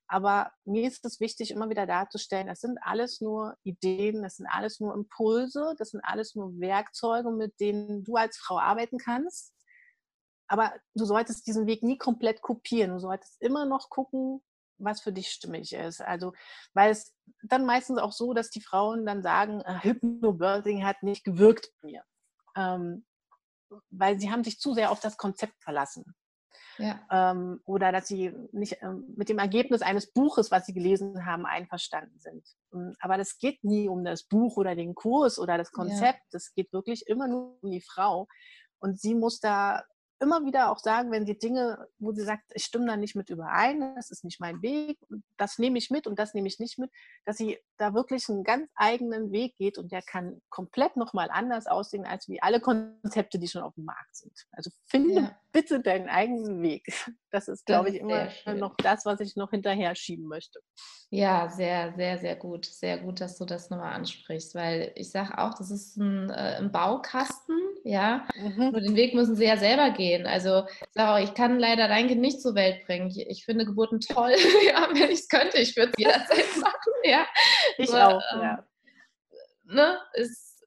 Aber mir ist es wichtig, immer wieder darzustellen, das sind alles nur Ideen, das sind alles nur Impulse, das sind alles nur Werkzeuge, mit denen du als Frau arbeiten kannst. Aber du solltest diesen Weg nie komplett kopieren. Du solltest immer noch gucken, was für dich stimmig ist. Also, weil es dann meistens auch so, dass die Frauen dann sagen, äh, Hypnobirthing hat nicht gewirkt bei mir ähm, weil sie haben sich zu sehr auf das Konzept verlassen. Ja. Ähm, oder dass sie nicht ähm, mit dem Ergebnis eines Buches, was sie gelesen haben, einverstanden sind. Ähm, aber das geht nie um das Buch oder den Kurs oder das Konzept. Es ja. geht wirklich immer nur um die Frau. Und sie muss da immer wieder auch sagen, wenn sie Dinge, wo sie sagt, ich stimme da nicht mit überein, das ist nicht mein Weg, das nehme ich mit und das nehme ich nicht mit, dass sie da wirklich einen ganz eigenen Weg geht und der kann komplett nochmal anders aussehen, als wie alle Konzepte, die schon auf dem Markt sind. Also finde ja. bitte deinen eigenen Weg. Das ist, glaube ich, immer noch das, was ich noch hinterher schieben möchte. Ja, sehr, sehr, sehr gut. Sehr gut, dass du das nochmal ansprichst, weil ich sage auch, das ist ein, äh, ein Baukasten, ja. Mhm. Nur den Weg müssen sie ja selber gehen. Also ich sage auch, ich kann leider dein Kind nicht zur Welt bringen. Ich, ich finde Geburten toll, ja, wenn ich es könnte, ich würde es jederzeit machen, ja. Ich Nur, auch, ähm, ja. Ne, ist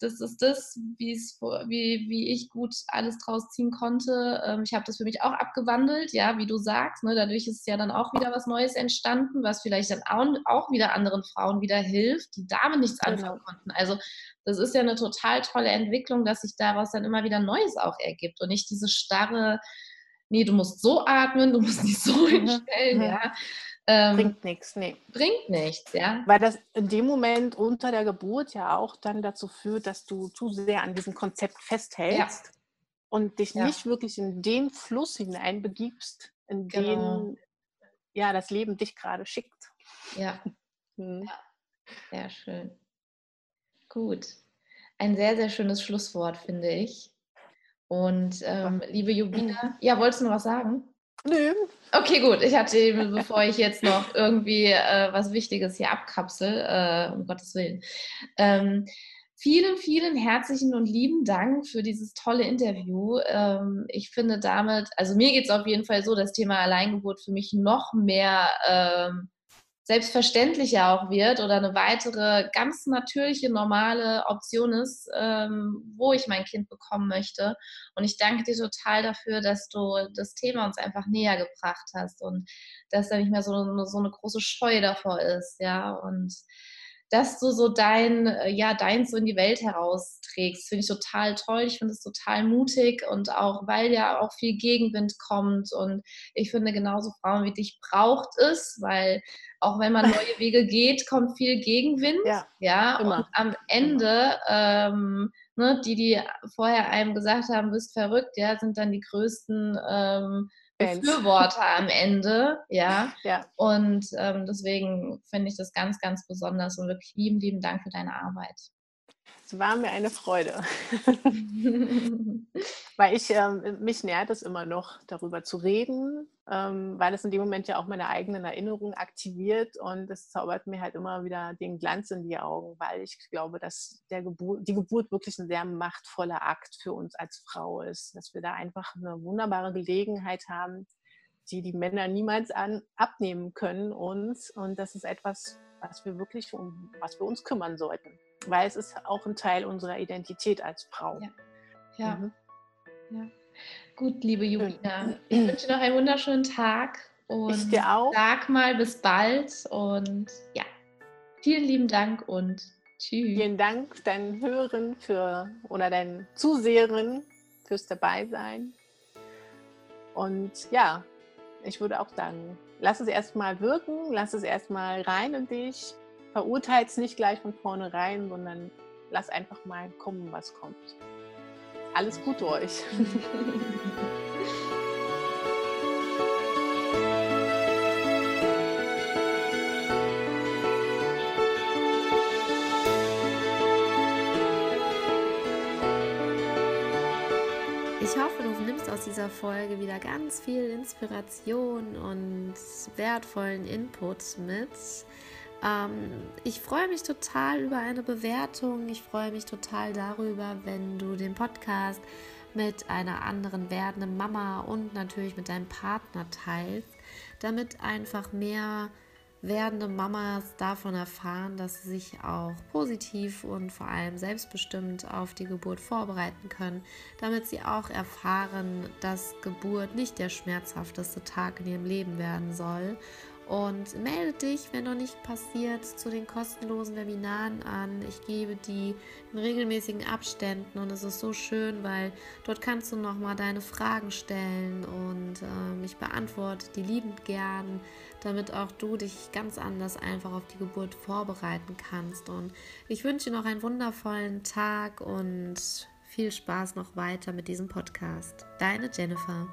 das ist das, wie, wie ich gut alles draus ziehen konnte. Ähm, ich habe das für mich auch abgewandelt, ja, wie du sagst. Ne? Dadurch ist ja dann auch wieder was Neues entstanden, was vielleicht dann auch wieder anderen Frauen wieder hilft, die damit nichts genau. anfangen konnten. Also das ist ja eine total tolle Entwicklung, dass sich daraus dann immer wieder Neues auch ergibt und nicht diese starre, nee, du musst so atmen, du musst dich so hinstellen, ja. Ähm, bringt nichts, nee. Bringt nichts, ja. Weil das in dem Moment unter der Geburt ja auch dann dazu führt, dass du zu sehr an diesem Konzept festhältst ja. und dich ja. nicht wirklich in den Fluss hineinbegibst, in genau. den ja, das Leben dich gerade schickt. Ja. Hm. Sehr schön. Gut. Ein sehr, sehr schönes Schlusswort, finde ich. Und ähm, liebe Jubina, ja, wolltest du noch was sagen? Nö. Okay, gut. Ich hatte, bevor ich jetzt noch irgendwie äh, was Wichtiges hier abkapsel, äh, um Gottes Willen. Ähm, vielen, vielen herzlichen und lieben Dank für dieses tolle Interview. Ähm, ich finde damit, also mir geht es auf jeden Fall so, das Thema Alleingeburt für mich noch mehr ähm, selbstverständlicher auch wird oder eine weitere ganz natürliche, normale Option ist, ähm, wo ich mein Kind bekommen möchte. Und ich danke dir total dafür, dass du das Thema uns einfach näher gebracht hast und dass da nicht mehr so, so eine große Scheu davor ist, ja. Und dass du so dein, äh, ja, dein so in die Welt herausträgst. Finde ich total toll. Ich finde es total mutig und auch, weil ja auch viel Gegenwind kommt. Und ich finde, genauso Frauen wie dich braucht es, weil auch wenn man neue Wege geht, kommt viel Gegenwind. Ja, ja immer. und am Ende, ähm, ne, die, die vorher einem gesagt haben, bist verrückt, ja, sind dann die größten ähm, Befürworter am Ende, ja. ja. Und ähm, deswegen finde ich das ganz, ganz besonders und wirklich lieben, lieben Dank für deine Arbeit. Es war mir eine Freude. weil ich, ähm, mich nährt es immer noch, darüber zu reden, ähm, weil es in dem Moment ja auch meine eigenen Erinnerungen aktiviert und es zaubert mir halt immer wieder den Glanz in die Augen, weil ich glaube, dass der Geburt, die Geburt wirklich ein sehr machtvoller Akt für uns als Frau ist, dass wir da einfach eine wunderbare Gelegenheit haben, die die Männer niemals an, abnehmen können uns und das ist etwas, was wir wirklich um was wir uns kümmern sollten weil es ist auch ein Teil unserer Identität als Frau. Ja. ja. Mhm. ja. Gut, liebe Julina, ich wünsche dir noch einen wunderschönen Tag und ich dir auch. sag mal bis bald und ja, vielen lieben Dank und tschüss. Vielen Dank deinen Hörern für oder deinen Zuseherinnen fürs Dabeisein. Und ja, ich würde auch sagen, lass es erstmal wirken, lass es erstmal rein in dich verurteilt es nicht gleich von vornherein, sondern lass einfach mal kommen, was kommt. Alles Gute euch. Ich hoffe, du nimmst aus dieser Folge wieder ganz viel Inspiration und wertvollen Input mit. Ähm, ich freue mich total über eine Bewertung. Ich freue mich total darüber, wenn du den Podcast mit einer anderen werdenden Mama und natürlich mit deinem Partner teilst, damit einfach mehr werdende Mamas davon erfahren, dass sie sich auch positiv und vor allem selbstbestimmt auf die Geburt vorbereiten können, damit sie auch erfahren, dass Geburt nicht der schmerzhafteste Tag in ihrem Leben werden soll und melde dich, wenn noch nicht passiert, zu den kostenlosen Webinaren an. Ich gebe die in regelmäßigen Abständen und es ist so schön, weil dort kannst du nochmal deine Fragen stellen und ähm, ich beantworte die liebend gern, damit auch du dich ganz anders einfach auf die Geburt vorbereiten kannst. Und ich wünsche dir noch einen wundervollen Tag und viel Spaß noch weiter mit diesem Podcast. Deine Jennifer.